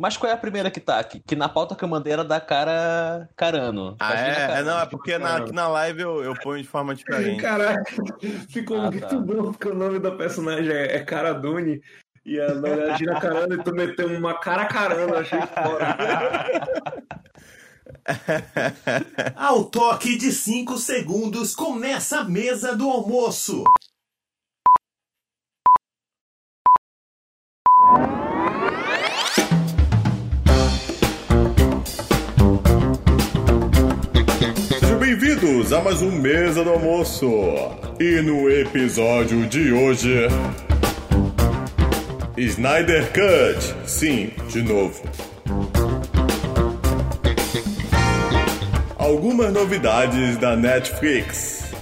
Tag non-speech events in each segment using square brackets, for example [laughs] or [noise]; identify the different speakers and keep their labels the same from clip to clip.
Speaker 1: Mas qual é a primeira que tá aqui? Que na pauta que eu mandei era da cara Carano.
Speaker 2: Ah, é? é? Não, é porque na, aqui na live eu, eu ponho de forma diferente. [laughs]
Speaker 3: Caraca, ficou ah, muito tá. bom porque o nome da personagem é, é Cara Dune. E a Nora Gina Carano e tu meteu uma cara carano, achei fora. [laughs]
Speaker 4: Ao toque de 5 segundos, começa a mesa do almoço.
Speaker 5: Bem-vindos a mais um Mesa do Almoço. E no episódio de hoje. Snyder Cut. Sim, de novo. Algumas novidades da Netflix.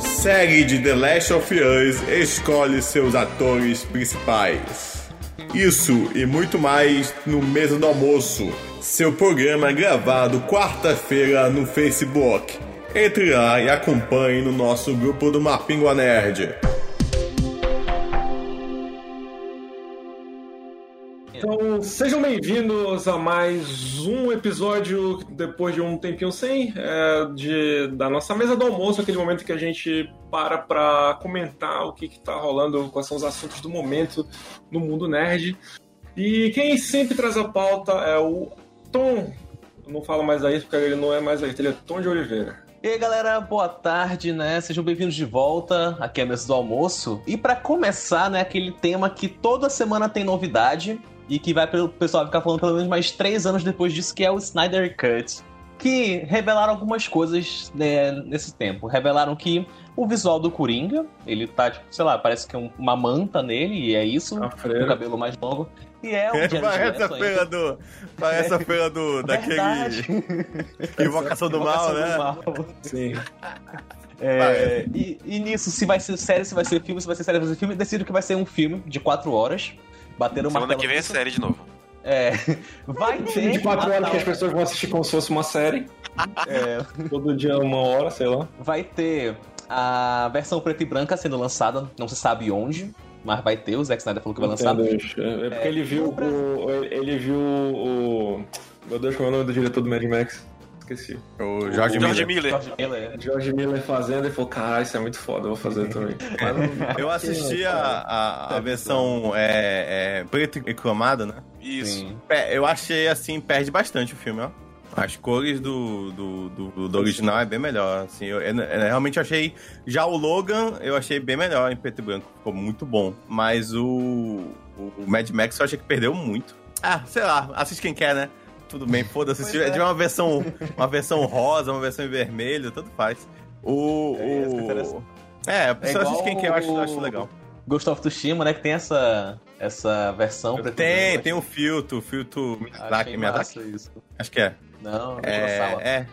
Speaker 5: Série de The Last of Us escolhe seus atores principais. Isso e muito mais no Mesa do Almoço, seu programa gravado quarta-feira no Facebook. Entre lá e acompanhe no nosso grupo do Mapingua Nerd.
Speaker 3: Então, sejam bem-vindos a mais um episódio, depois de um tempinho sem, é, de, da nossa mesa do almoço, aquele momento que a gente para para comentar o que está rolando, quais são os assuntos do momento no mundo nerd. E quem sempre traz a pauta é o Tom. Eu não falo mais aí porque ele não é mais aí, ele é Tom de Oliveira.
Speaker 1: E aí, galera, boa tarde, né? Sejam bem-vindos de volta aqui à mesa do almoço. E para começar, né, aquele tema que toda semana tem novidade, e que vai o pessoal ficar falando pelo menos mais três anos depois disso, que é o Snyder Cut. Que revelaram algumas coisas né, nesse tempo. Revelaram que o visual do Coringa, ele tá, tipo, sei lá, parece que é uma manta nele, e é isso, o cabelo mais longo. E é o
Speaker 2: Jared Parece a feira do. Parece a feira do. [laughs] daquele. Invocação do Mal, né? Do mal.
Speaker 3: Sim.
Speaker 1: É, e, e, nisso, se vai ser série, se vai ser filme, se vai ser série, se vai ser filme, decido que vai ser um filme de quatro horas. Bateram uma
Speaker 6: Semana que vem é série de novo.
Speaker 1: É. [laughs] Vai ter.
Speaker 3: De quatro horas que as pessoas vão assistir como se fosse uma série. É. Todo dia uma hora, sei lá.
Speaker 1: Vai ter a versão preto e branca sendo lançada, não se sabe onde, mas vai ter. O Zack Snyder falou que vai lançar.
Speaker 3: É porque é, ele viu o. Ele viu o. Meu Deus, qual é o nome do diretor do Mad Max? esqueci.
Speaker 2: O George,
Speaker 6: George Miller. George
Speaker 3: Miller. George Miller fazendo e falou, caralho, isso é muito foda, eu vou fazer [laughs] também.
Speaker 2: eu assisti a, a, a versão é, é, preto e cromada, né?
Speaker 6: Isso.
Speaker 2: Eu achei, assim, perde bastante o filme, ó. As cores do, do, do, do original é bem melhor, assim, eu, eu, eu, realmente achei, já o Logan eu achei bem melhor em preto e branco, ficou muito bom, mas o, o, o Mad Max eu achei que perdeu muito. Ah, sei lá, assiste quem quer, né? tudo bem, foda-se. Se tiver é. uma versão, uma versão rosa, uma versão em vermelho, tanto faz. O. É, o... é a pessoa é assiste quem quer, eu acho, acho legal.
Speaker 1: Ghost of Tsushima, né? Que tem essa, essa versão.
Speaker 2: Tem, tem um filtro, filtro Miyazaki. Acho que é.
Speaker 1: Não,
Speaker 3: é. É.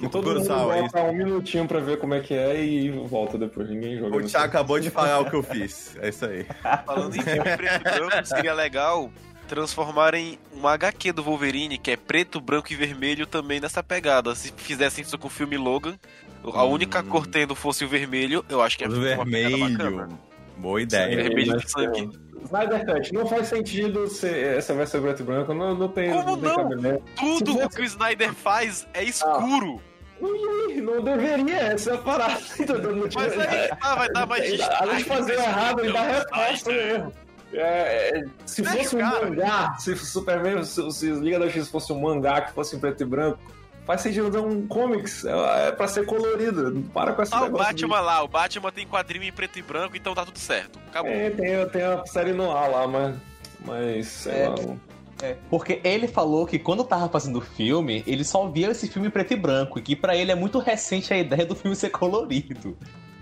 Speaker 3: E todo mundo volta é um minutinho pra ver como é que é e volta depois. Ninguém joga.
Speaker 2: O Thiago acabou de falar o que eu fiz. É isso aí.
Speaker 6: Falando em filme preto e branco, seria legal transformarem uma HQ do Wolverine, que é preto, branco e vermelho, também nessa pegada. Se fizessem isso com o filme Logan, a única hum. cor tendo fosse o vermelho, eu acho que é
Speaker 2: o vermelho. Boa ideia.
Speaker 6: vermelho de sangue.
Speaker 3: Snyder Cut, não faz sentido ser essa versão preto e branco, não, não tem.
Speaker 6: Como não? não? Tudo o que o Snyder faz é escuro. Ah.
Speaker 3: Não deveria, essa é a parada. [laughs]
Speaker 6: Mas aí tá, vai dar mais
Speaker 3: Além de fazer errado, ele dá resposta mesmo. É, é, se fosse um mangá, se Superman, se, se Liga da Justiça fosse um mangá que fosse em preto e branco, faz sentido dar um comics, é, é pra ser colorido. Para com essa
Speaker 6: Ah, o Batman de... lá, o Batman tem quadrinho em preto e branco, então tá tudo certo. Acabou.
Speaker 3: É, tem, tem a série no ar lá, mas. Mas, sei é, lá.
Speaker 1: É, porque ele falou que quando tava fazendo o filme, ele só via esse filme em preto e branco, e que para ele é muito recente a ideia do filme ser colorido.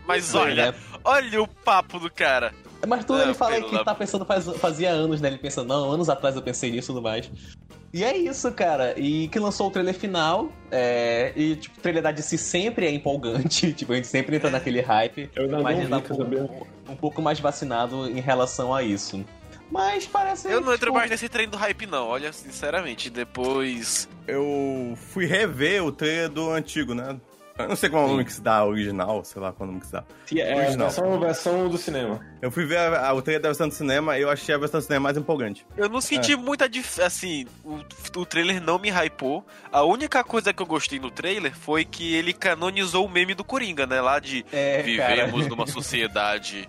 Speaker 6: Mas olha, olha o papo do cara.
Speaker 1: Mas tudo ele fala que tá pensando faz, fazia anos, né? Ele pensa, não, anos atrás eu pensei nisso e tudo mais. E é isso, cara. E que lançou o trailer final. É... E, tipo, o trailer da DC sempre é empolgante. [laughs] tipo, a gente sempre entra naquele hype.
Speaker 3: Eu não
Speaker 1: mas
Speaker 3: a
Speaker 1: gente tá um pouco, um pouco mais vacinado em relação a isso. Mas parece.
Speaker 6: Eu não entro tipo... mais nesse trem do hype, não. Olha, sinceramente, depois.
Speaker 2: Eu fui rever o trailer do antigo, né? Eu não sei qual é o nome que se dá, original, sei lá qual é o nome que se dá.
Speaker 3: Que é a versão, versão do cinema.
Speaker 2: Eu fui ver a, a, o trailer da versão do cinema e eu achei a versão do cinema mais empolgante.
Speaker 6: Eu não senti muita dif... assim, o, o trailer não me hypou. A única coisa que eu gostei no trailer foi que ele canonizou o meme do Coringa, né? Lá de
Speaker 1: É,
Speaker 6: vivemos
Speaker 1: cara.
Speaker 6: numa sociedade.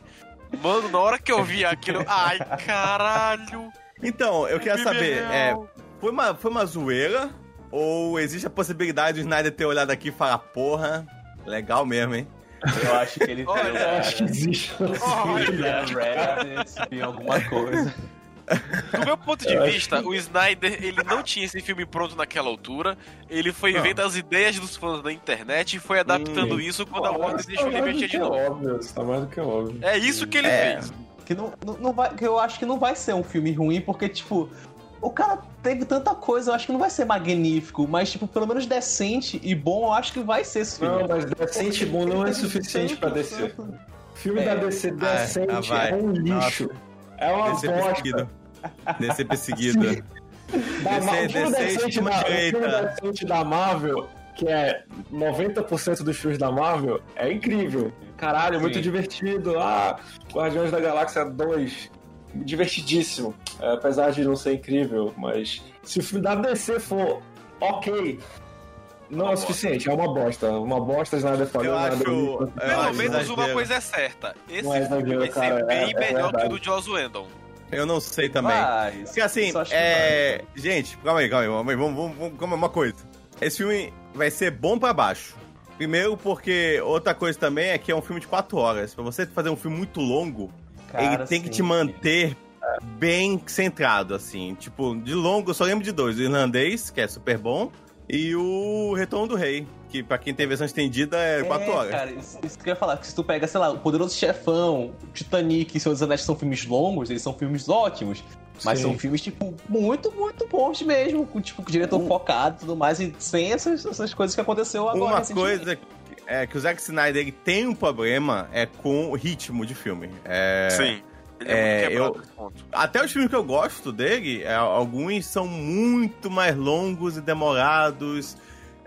Speaker 6: Mano, na hora que eu vi aquilo, ai, caralho.
Speaker 2: Então, eu queria
Speaker 6: que
Speaker 2: saber, é, foi uma, foi uma zoeira? Ou existe a possibilidade do Snyder ter olhado aqui e falar, porra, legal mesmo, hein?
Speaker 1: Eu acho que ele [laughs]
Speaker 6: Olha,
Speaker 1: tem
Speaker 3: Eu acho que existe. [laughs]
Speaker 6: Olha.
Speaker 1: Reddit, em alguma coisa.
Speaker 6: Do meu ponto de vista, o Snyder, ele não tinha esse filme pronto naquela altura. Ele foi
Speaker 2: Não.
Speaker 6: vendo as ideias dos fãs da internet e foi adaptando
Speaker 2: Hum.
Speaker 6: isso quando a Warner
Speaker 3: isso
Speaker 6: deixou
Speaker 3: tá
Speaker 6: ele mexer de
Speaker 3: que
Speaker 6: novo.
Speaker 3: óbvio, isso tá mais do que óbvio.
Speaker 6: É isso que ele
Speaker 2: É.
Speaker 6: fez.
Speaker 1: Que não, não, não vai, que eu acho que não vai ser um filme ruim, porque, tipo, o cara teve tanta coisa, eu acho que não vai ser magnífico, mas, tipo, pelo menos decente e bom, eu acho que vai ser esse filme.
Speaker 3: Não, mas decente bom não é suficiente pra descer. Filme
Speaker 1: É.
Speaker 3: da DC
Speaker 2: Ah,
Speaker 3: decente
Speaker 2: ah, vai.
Speaker 3: é um lixo. É uma
Speaker 2: Descer
Speaker 3: bosta.
Speaker 2: perseguido. Descer perseguido.
Speaker 3: Da
Speaker 2: Descer-
Speaker 3: Ma- o filme
Speaker 2: descer
Speaker 3: decente da, o decente da Marvel, que é 90% dos filmes da Marvel, é incrível. Caralho, é muito divertido. Ah, Guardiões da Galáxia 2, divertidíssimo. É, apesar de não ser incrível, mas se o filme da DC for ok, não
Speaker 6: Uma
Speaker 3: é o suficiente, é uma bosta. Uma bosta, nada falou,
Speaker 2: Eu
Speaker 3: nada
Speaker 2: acho- eu
Speaker 6: Pelo
Speaker 2: acho
Speaker 6: menos uma coisa é certa. Esse
Speaker 3: Não é
Speaker 6: filme vai ser
Speaker 3: cara,
Speaker 6: bem
Speaker 3: é- é
Speaker 6: melhor que o do Joss Whedon.
Speaker 2: Eu não sei também.
Speaker 1: Mas,
Speaker 2: Porque assim, é. Gente, calma aí, calma aí, calma aí. Vamos, vamos, vamos, calma aí, uma coisa. Esse filme vai ser bom pra baixo. Primeiro, porque outra coisa também é que é um filme de 4 horas. Pra você fazer um filme muito longo,
Speaker 1: Cara,
Speaker 2: ele tem que
Speaker 1: sim.
Speaker 2: te manter bem centrado, assim. Tipo, de longo, eu só lembro de dois: o irlandês, que é super bom, e o Retorno do Rei, que pra quem tem versão estendida é 4
Speaker 1: É,
Speaker 2: horas.
Speaker 1: Cara, isso, isso que eu ia falar, que se tu pega, sei lá, o Poderoso Chefão, Titanic e Senhor dos Anéis que são filmes longos, eles são filmes ótimos. Mas
Speaker 3: Sim.
Speaker 1: são filmes, tipo, muito, muito bons mesmo, com, tipo, com o diretor focado e tudo mais, e sem essas, essas coisas que aconteceu agora.
Speaker 2: Uma coisa que- é que o Zack Snyder ele tem um problema é com o ritmo de filme. É,
Speaker 6: Sim. Ele
Speaker 2: é,
Speaker 6: é,
Speaker 2: eu-. Até os filmes que eu gosto dele, é, alguns são muito mais longos e demorados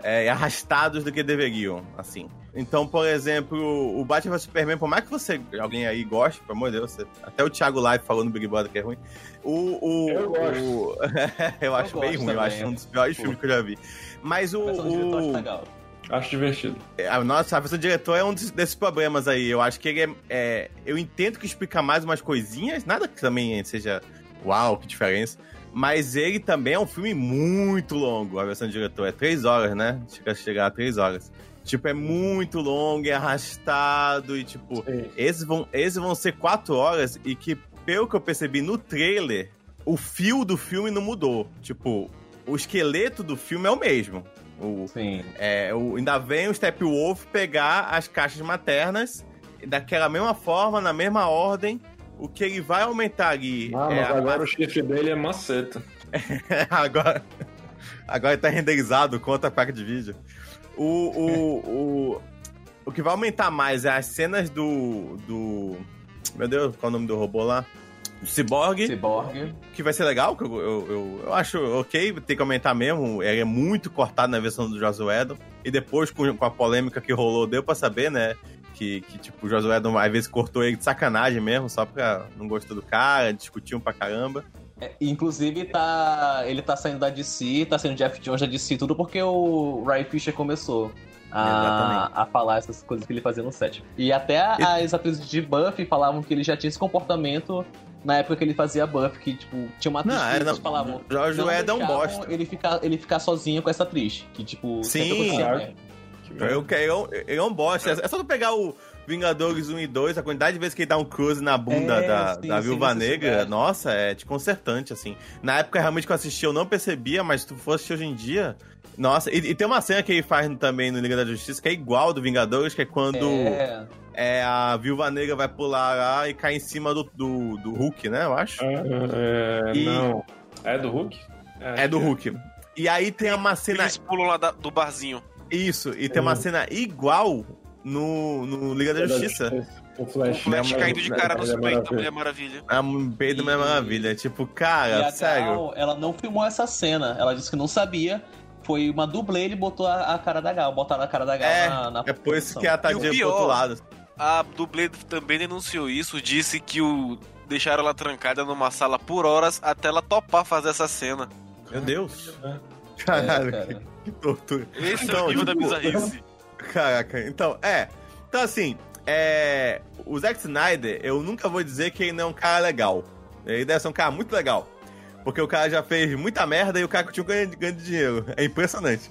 Speaker 2: é, e arrastados do que deveriam, assim. Então, por exemplo, o Batman vs Superman, por mais que você, alguém aí goste, pelo amor de Deus, você- até o Thiago Live falou no Big Brother que é ruim. O, o,
Speaker 3: Eu gosto. [laughs]
Speaker 2: o- eu acho bem ruim, eu
Speaker 1: também.
Speaker 2: acho um dos piores filmes que eu já vi. Mas o,
Speaker 1: Mas
Speaker 2: o,
Speaker 1: legal.
Speaker 3: Acho divertido.
Speaker 2: a nossa, a versão do diretor é um des- desses problemas aí. Eu acho que ele é, é, Eu entendo que explica mais umas coisinhas, nada que também seja. Uau, que diferença. Mas ele também é um filme muito longo, a versão do diretor. É três horas, né? Chega a chegar a três horas. Tipo, é muito longo, é arrastado e tipo.
Speaker 3: Sim.
Speaker 2: Esses vão, esses vão ser quatro horas e que, pelo que eu percebi no trailer, o fio do filme não mudou. Tipo, o esqueleto do filme é o mesmo. O,
Speaker 1: Sim.
Speaker 2: é, o, ainda vem o Steppenwolf pegar as caixas maternas daquela mesma forma, na mesma ordem. O que ele vai aumentar ali
Speaker 3: Ah,
Speaker 2: é
Speaker 3: mas
Speaker 2: a
Speaker 3: agora o chifre dele é maceta. [laughs]
Speaker 2: agora, agora tá renderizado contra a placa de vídeo. O, o, o, o que vai aumentar mais é as cenas do. do. Meu Deus, qual é o nome do robô lá? Cyborg,
Speaker 1: Cyborg.
Speaker 2: que vai ser legal, que eu, eu, eu, eu acho ok, tem que aumentar mesmo. Ele é muito cortado na versão do Joss Whedon. E depois, com, com a polêmica que rolou, deu pra saber, né? Que, que tipo, o Whedon às vezes cortou ele de sacanagem mesmo, só pra não gostar do cara, discutiam pra caramba.
Speaker 1: É, inclusive, tá, ele tá saindo da DC, tá saindo Jeff Jones da DC, tudo porque o Ryan Fisher começou a, a falar essas coisas que ele fazia no set. E até as atrizes de Buffy falavam que ele já tinha esse comportamento na época que ele fazia Buffy, que, tipo, tinha uma atriz
Speaker 2: Não,
Speaker 1: que
Speaker 2: era-
Speaker 1: eles falavam...
Speaker 2: Jorge
Speaker 1: não
Speaker 2: Whedon é um bosta.
Speaker 1: Ele ficar, ele ficar sozinho com essa atriz, que, tipo,
Speaker 2: Sim,
Speaker 1: merda.
Speaker 2: Eu, eu, eu, é um bosta. É só tu pegar o Vingadores 1 e 2, a quantidade de vezes que ele dá um cruise na bunda
Speaker 1: É,
Speaker 2: da,
Speaker 1: sim,
Speaker 2: da
Speaker 1: sim,
Speaker 2: Viúva
Speaker 1: isso
Speaker 2: Negra,
Speaker 1: verdade.
Speaker 2: nossa, é desconcertante, assim. Na época, realmente, que eu assisti, eu não percebia, mas se tu fosse assistir hoje em dia... Nossa, e, e tem uma cena que ele faz também no Liga da Justiça, que é igual do Vingadores, que é quando
Speaker 1: É,
Speaker 2: é, a Viúva Negra vai pular lá e cai em cima do, do, do Hulk, né, eu acho.
Speaker 3: É,
Speaker 2: E-
Speaker 3: Não. É do Hulk?
Speaker 2: É do Hulk. E aí tem uma cena...
Speaker 6: Eles pulam lá da- do barzinho.
Speaker 2: Isso, e tem uma cena igual no, no Liga da Justiça.
Speaker 3: O Flash.
Speaker 6: O Flash
Speaker 2: Não,
Speaker 6: caindo de cara no
Speaker 3: Mulher
Speaker 6: peito da
Speaker 3: Maravilha.
Speaker 6: Mulher Maravilha.
Speaker 2: É um peido da
Speaker 1: E-
Speaker 2: maravilha. Tipo,
Speaker 1: E
Speaker 2: cara,
Speaker 1: a
Speaker 2: sério.
Speaker 1: Gal, ela não filmou essa cena. Ela disse que não sabia. foi uma dublê, ele botou a, a cara da Gal, botaram a cara da Gal
Speaker 2: É,
Speaker 1: na, na
Speaker 2: é por isso que a Tadinha
Speaker 6: E o
Speaker 2: pro outro lado.
Speaker 6: A dublê também denunciou isso, disse que o deixaram ela trancada numa sala por horas até ela topar fazer essa cena.
Speaker 2: Meu Deus.
Speaker 1: É,
Speaker 2: Caralho,
Speaker 1: cara.
Speaker 2: que tortura.
Speaker 6: Esse é
Speaker 2: Então,
Speaker 6: o nível da
Speaker 2: tipo,
Speaker 6: bizarrice. [laughs]
Speaker 2: Caraca, então, é. Então, assim, é. O Zack Snyder, eu nunca vou dizer que ele não é um cara legal. Ele deve ser um cara muito legal. Porque o cara já fez muita merda e o cara continua ganhando, ganhando dinheiro. É impressionante.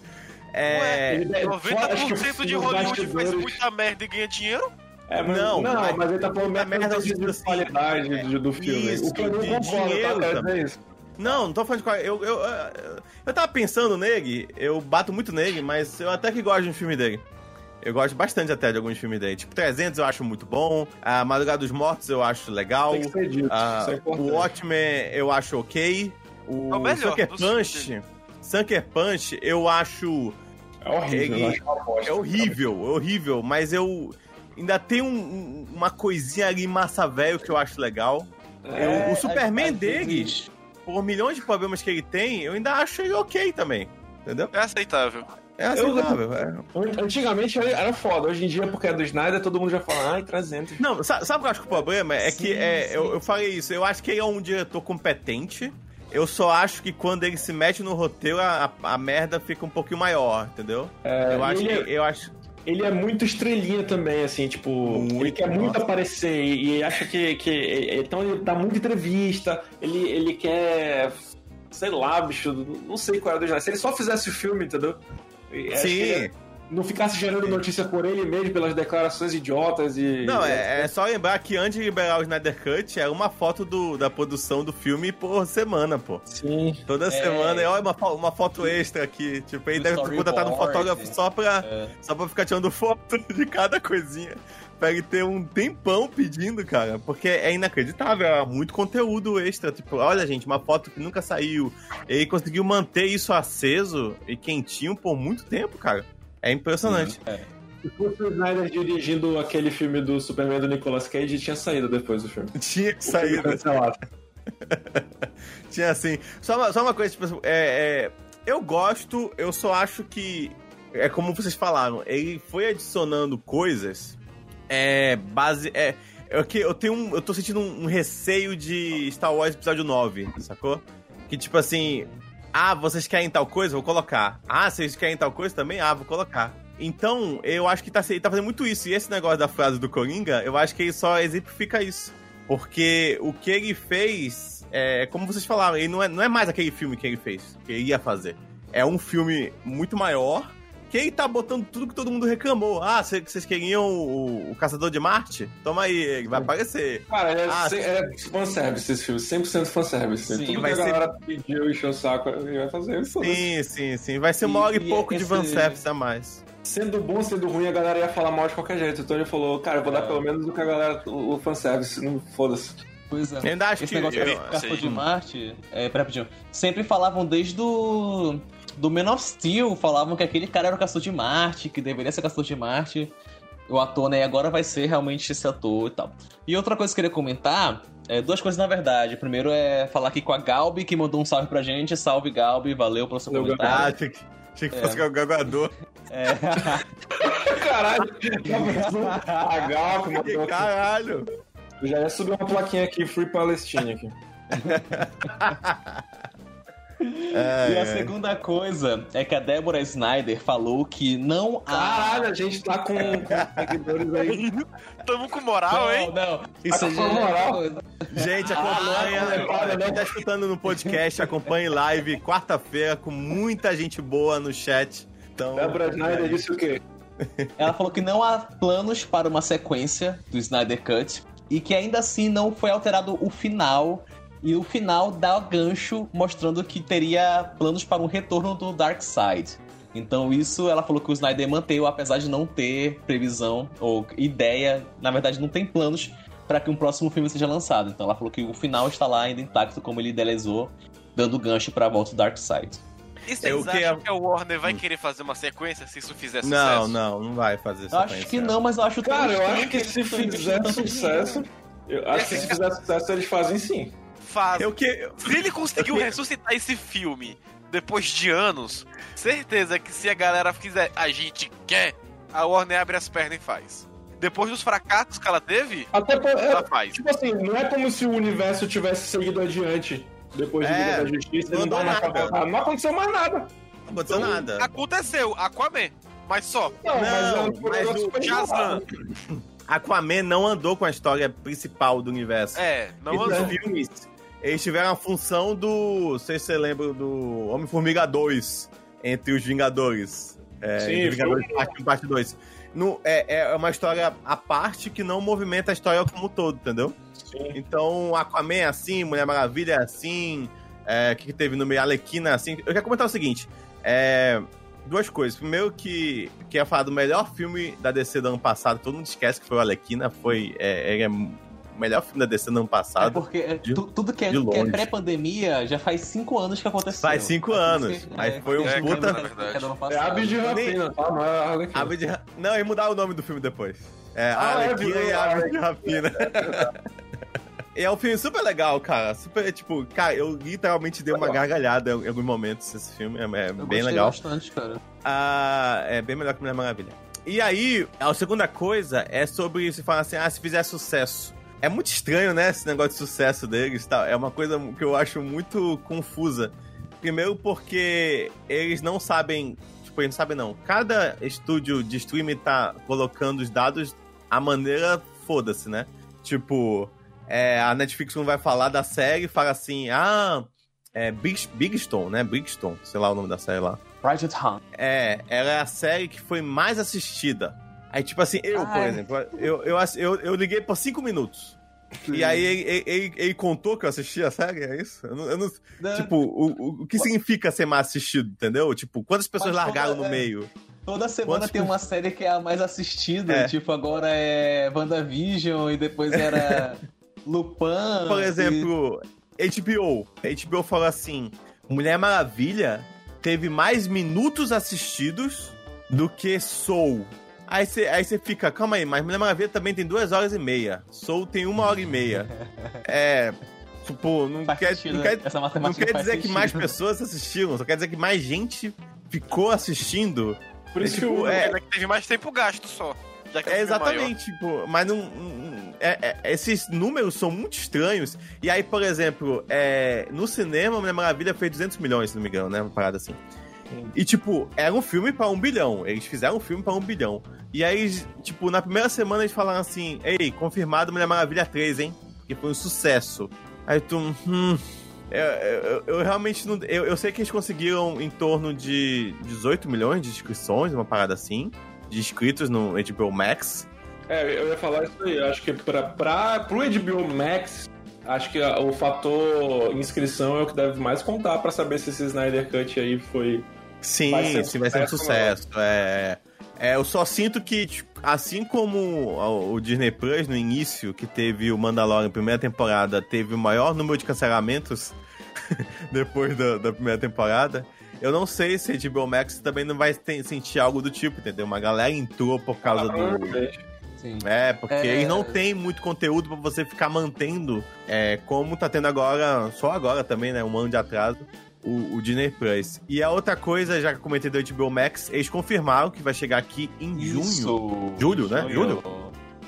Speaker 2: É.
Speaker 3: Que
Speaker 6: 90% de Hollywood faz muita merda e ganha dinheiro.
Speaker 3: É, mas,
Speaker 2: Não,
Speaker 3: não,
Speaker 2: mas-
Speaker 3: mas ele tá falando merda
Speaker 2: merda,
Speaker 3: de,
Speaker 2: tipo
Speaker 3: de
Speaker 2: assim,
Speaker 3: qualidade
Speaker 2: é,
Speaker 3: do filme.
Speaker 2: isso,
Speaker 3: o que eu não concordo,
Speaker 2: dinheiro
Speaker 3: tá?
Speaker 2: Também.
Speaker 3: isso.
Speaker 2: Não, não tô falando de qual. Eu, eu, eu, eu tava pensando nele, eu bato muito nele, mas eu até que gosto de um filme dele. Eu gosto bastante até de alguns filmes dele. Tipo, 300 eu acho muito bom. A Madrugada dos Mortos eu acho legal.
Speaker 3: Tem que ser dito,
Speaker 2: Ah,
Speaker 3: isso é
Speaker 2: o. Watchmen eu acho ok. O
Speaker 6: É o
Speaker 2: Sucker Punch. Sucker Punch eu acho.
Speaker 3: É horrível,
Speaker 2: Ele-
Speaker 3: eu acho uma bosta.
Speaker 2: É horrível, é horrível, mas eu. Ainda tem um- um- uma coisinha ali massa velho que eu acho legal.
Speaker 3: É,
Speaker 2: o Superman
Speaker 1: às
Speaker 2: dele, por milhões de problemas que ele tem, eu ainda acho ele ok também. Entendeu?
Speaker 6: É aceitável.
Speaker 2: É aceitável. é.
Speaker 3: Antigamente era- foda, hoje em dia, porque é do Snyder, todo mundo já fala, ai, 300.
Speaker 2: Não, sa- sabe o que eu acho que o problema? É
Speaker 1: Sim,
Speaker 2: que é, eu, eu falei isso, eu acho que ele é um diretor competente. Eu só acho que quando ele se mete no roteiro, a, a- a merda fica um pouquinho maior, entendeu?
Speaker 3: É,
Speaker 2: eu, acho
Speaker 3: ele-
Speaker 2: que, eu acho.
Speaker 3: Ele é muito estrelinha também, assim, tipo, ele
Speaker 2: Muito,
Speaker 3: quer muito
Speaker 2: nossa.
Speaker 3: aparecer e, e acha que, que. Então ele dá muita entrevista, ele, ele quer. Sei lá, bicho, não sei qual é do Snyder. Se ele só fizesse o filme, entendeu?
Speaker 2: Sim.
Speaker 3: ele Não ficasse gerando notícia por ele mesmo, pelas declarações idiotas e.
Speaker 2: Não, é, é só lembrar que antes de liberar o Snyder Cut, era uma foto do, da produção do filme por semana, pô.
Speaker 3: Sim.
Speaker 2: Toda
Speaker 1: É.
Speaker 2: semana, e olha uma, uma foto extra aqui. Tipo, ele
Speaker 1: Do
Speaker 2: deve ter contratado um fotógrafo só pra,
Speaker 1: É.
Speaker 2: só pra ficar tirando foto [laughs] de cada coisinha. Pra ele ter um tempão pedindo, cara. Porque é inacreditável, é muito conteúdo extra. Tipo, olha, gente, uma foto que nunca saiu. Ele conseguiu manter isso aceso e quentinho por muito tempo, cara. É impressionante.
Speaker 3: Se fosse o Snyder dirigindo aquele filme do Superman do Nicolas Cage, tinha saído depois do filme. [laughs]
Speaker 2: Tinha que sair. né? [laughs] Tinha assim. Só uma, só uma coisa, tipo, é, é, eu gosto, eu só acho que. É como vocês falaram, ele foi adicionando coisas. É. Base. É. Eu, que, eu tenho um, Eu tô sentindo um, um receio de Star Wars Episódio 9, sacou? Que tipo assim. Ah, vocês querem tal coisa? Vou colocar. Ah, vocês querem tal coisa também? Ah, vou colocar. Então, eu acho que tá, ele tá fazendo muito isso. E esse negócio da frase do Coringa, eu acho que ele só exemplifica isso. Porque o que ele fez, é, como vocês falaram, ele não é, não é mais aquele filme que ele fez, que ele ia fazer. É um filme muito maior, que ele tá botando tudo que todo mundo reclamou. Ah, cê- vocês queriam o, o Caçador de Marte? Toma aí, ele vai aparecer.
Speaker 3: Cara, é,
Speaker 2: Ah,
Speaker 3: se- é fanservice esse filme, 100% fanservice.
Speaker 1: Sim,
Speaker 3: Tudo
Speaker 2: vai
Speaker 3: que a
Speaker 2: ser-
Speaker 3: galera pediu e encheu o saco, ele vai fazer isso.
Speaker 2: Sim, sim, sim. Vai ser uma hora e
Speaker 1: e
Speaker 2: pouco de
Speaker 1: esse-
Speaker 2: fanservice a mais.
Speaker 3: Sendo bom, sendo ruim, a galera ia falar mal de qualquer jeito. Então ele falou, cara, eu vou dar
Speaker 1: É.
Speaker 3: pelo menos o que a galera, o, o fanservice, não foda-se.
Speaker 1: Pois é.
Speaker 2: Ainda acho
Speaker 1: Esse
Speaker 2: que.
Speaker 1: negócio
Speaker 2: eu-
Speaker 1: de de. Marte, é, pera. Sempre falavam desde do. Do Man of Steel, falavam que aquele cara era o Castor de Marte, que deveria ser Castor de Marte. O ator, né? E agora vai ser realmente esse ator e tal. E outra coisa que eu queria comentar, é, duas coisas na verdade. Primeiro é falar aqui com a Galbi, que mandou um salve pra gente. Salve, Galbi, valeu pelo seu comentário.
Speaker 2: Ah, achei que, achei que
Speaker 1: É.
Speaker 2: fosse o gagador.
Speaker 1: É. [laughs]
Speaker 3: Caralho, a Gal, que [laughs] mandou.
Speaker 2: Caralho!
Speaker 3: Eu já ia subir uma plaquinha aqui, Free Palestine aqui. [laughs]
Speaker 2: É, [laughs]
Speaker 1: E a
Speaker 2: é.
Speaker 1: segunda coisa é que a Deborah Snyder falou que não há.
Speaker 3: Caralho, a gente tá com, com seguidores aí. [laughs]
Speaker 6: Tamo com moral,
Speaker 1: não,
Speaker 6: hein?
Speaker 1: não. Isso
Speaker 3: Tá
Speaker 1: já é
Speaker 3: moral?
Speaker 2: Gente,
Speaker 3: Ah,
Speaker 2: acompanha.
Speaker 3: não, não,
Speaker 2: olha,
Speaker 3: não.
Speaker 2: quem tá escutando no podcast, acompanhe live quarta-feira com muita gente boa no chat. Então,
Speaker 3: Débora Snyder disse o quê?
Speaker 1: Ela falou que não há planos para uma sequência do Snyder Cut e que ainda assim não foi alterado o final. E o final dá gancho mostrando que teria planos para um retorno do Darkseid. Então isso ela falou que o Snyder manteve, apesar de não ter previsão ou ideia, na verdade não tem planos para que um próximo filme seja lançado. Então ela falou que o final está lá ainda intacto como ele idealizou, dando gancho para a volta do Darkseid.
Speaker 6: E vocês
Speaker 2: que-
Speaker 6: acham que a Warner vai querer fazer uma sequência se isso fizer sucesso?
Speaker 2: Não, não, não vai fazer.
Speaker 1: Eu acho que não, mas eu acho tão
Speaker 3: Cara, eu acho que
Speaker 1: eles
Speaker 3: se fizer sucesso. Eu acho que se fizer sucesso, eles fazem sim.
Speaker 6: Faz.
Speaker 2: Eu que.
Speaker 6: Se ele conseguiu [laughs] ressuscitar esse filme depois de anos, certeza que se a galera quiser, a gente quer, a Warner abre as pernas e faz. Depois dos fracassos que ela teve,
Speaker 3: Até por, é,
Speaker 6: ela faz.
Speaker 3: tipo assim, não é como se o universo tivesse seguido adiante depois de
Speaker 2: É,
Speaker 3: Liga da Justiça.
Speaker 2: não
Speaker 3: Não,
Speaker 2: nada.
Speaker 3: acabada. não aconteceu mais nada.
Speaker 2: Não aconteceu nada.
Speaker 6: Aconteceu, Aquaman, mas só.
Speaker 3: Não, mas, é
Speaker 2: Não, mas o
Speaker 6: Shazam.
Speaker 2: Aquaman não andou com a história principal do universo.
Speaker 6: É, não
Speaker 2: Esses
Speaker 6: andou.
Speaker 2: filmes, eles tiveram a função do. Não sei se você lembra do Homem-Formiga 2 entre os Vingadores. É,
Speaker 3: Sim,
Speaker 2: Vingadores
Speaker 3: foi
Speaker 2: parte 1 e parte 2. No, é, é uma história à parte que não movimenta a história como um todo, entendeu?
Speaker 3: Sim.
Speaker 2: Então, Aquaman é assim, Mulher Maravilha é assim, é, o que, que teve no meio? Alequina é assim. Eu quero comentar o seguinte: é, duas coisas. Primeiro, que que ia falar do melhor filme da DC do ano passado, todo mundo esquece que foi o Alequina, foi. É, ele é melhor filme da DC do ano
Speaker 1: É
Speaker 2: passado.
Speaker 1: porque é,
Speaker 2: de-
Speaker 1: tu- tudo que é,
Speaker 2: de
Speaker 1: é pré-pandemia já faz cinco anos que aconteceu.
Speaker 2: Faz cinco
Speaker 1: É
Speaker 2: anos, mas
Speaker 1: é,
Speaker 2: foi um
Speaker 6: puta-
Speaker 1: é
Speaker 3: É. Aves de Rapina, tá? Não é
Speaker 2: de Não, ia mudar o nome do filme depois. É,
Speaker 3: Ah,
Speaker 2: a
Speaker 3: é,
Speaker 2: e de. Rapina. E é um filme super legal, cara. Super, tipo, cara, eu literalmente dei uma gargalhada em alguns momentos esse filme. É, é
Speaker 1: Eu
Speaker 2: bem legal.
Speaker 1: bastante, cara.
Speaker 2: Ah, é bem melhor que Mulher Maravilha. E aí, a segunda coisa é sobre se falar assim, ah, se fizer sucesso. É muito estranho, né, esse negócio de sucesso deles, tá? É uma coisa que eu acho muito confusa. Primeiro porque eles não sabem, tipo, eles não sabem não. Cada estúdio de streaming tá colocando os dados a maneira foda-se, né? Tipo, é, a Netflix não vai falar da série, fala assim, ah, é Big, Bigstone, né? Bigstone, sei lá o nome da série lá.
Speaker 1: Bridget Hunt.
Speaker 2: É, ela é a série que foi mais assistida. Aí, tipo assim, eu, por
Speaker 1: Ai.
Speaker 2: exemplo, eu, eu, eu, eu liguei por cinco minutos. E aí ele, ele- ele- ele contou que eu assisti a série, é isso? Eu não, eu não-
Speaker 1: Né?
Speaker 2: tipo, o, o, o que significa ser mais assistido, entendeu? Tipo, quantas pessoas
Speaker 1: Mas
Speaker 2: largaram
Speaker 1: toda-
Speaker 2: no
Speaker 1: é.
Speaker 2: meio?
Speaker 1: Toda semana
Speaker 2: Quantos
Speaker 1: tem uma série que é a mais assistida.
Speaker 2: É.
Speaker 1: Tipo, agora é WandaVision e depois era [laughs] Lupin.
Speaker 2: Por
Speaker 1: e-
Speaker 2: exemplo, HBO. HBO falou assim: Mulher Maravilha teve mais minutos assistidos do que Soul. Aí você aí você fica, calma aí, mas Mulher Maravilha também tem duas horas e meia. Soul tem uma hora e meia. [laughs] É. Tipo, não
Speaker 1: Faz
Speaker 2: quer,
Speaker 1: sentido,
Speaker 2: não quer,
Speaker 1: Essa
Speaker 2: não quer dizer que
Speaker 1: sentido.
Speaker 2: mais pessoas assistiram, só quer dizer que mais gente ficou assistindo.
Speaker 3: Por isso
Speaker 2: É,
Speaker 3: que
Speaker 2: tipo,
Speaker 3: o.
Speaker 2: é-
Speaker 6: É que teve mais tempo gasto só. Já que é,
Speaker 2: É
Speaker 6: filme maior.
Speaker 2: exatamente, tipo, mas não. não- é- é- esses números são muito estranhos. E aí, por exemplo, é, no cinema, Mulher Maravilha fez 200 milhões, se não me engano, né? Uma parada assim. E, tipo, era um filme pra um bilhão. Eles fizeram um filme pra um bilhão. E aí, tipo, na primeira semana eles falaram assim: Ei, confirmado Mulher Maravilha 3, hein? Que foi um sucesso. Aí tu. Hum. Eu, eu- eu realmente não. Eu, eu sei que eles conseguiram em torno de 18 milhões de inscrições, uma parada assim. De inscritos no HBO Max.
Speaker 3: É, eu ia falar isso aí. Acho que pra, pra, pro HBO Max, acho que o fator inscrição é o que deve mais contar pra saber se esse Snyder Cut aí foi.
Speaker 2: Sim,
Speaker 3: Vai ser um
Speaker 2: sim, vai ser um
Speaker 3: sucesso,
Speaker 2: sucesso. É, é, eu só sinto que, tipo, assim como o Disney Plus no início, que teve o Mandalorian primeira temporada, teve o maior número de cancelamentos [laughs] depois da, da primeira temporada. Eu não sei se a HBO Max também não vai ter- sentir algo do tipo, entendeu? Uma galera entrou por causa do.
Speaker 3: Provavelmente.
Speaker 1: Sim.
Speaker 2: É, porque
Speaker 1: É.
Speaker 2: eles não tem muito conteúdo pra você ficar mantendo, é, como tá tendo agora, só agora também, né? Um ano de atraso, o, o Disney Plus. E a outra coisa, já que eu comentei do HBO Max, eles confirmaram que vai chegar aqui em junho.
Speaker 1: Isso.
Speaker 2: Julho, né? Julho?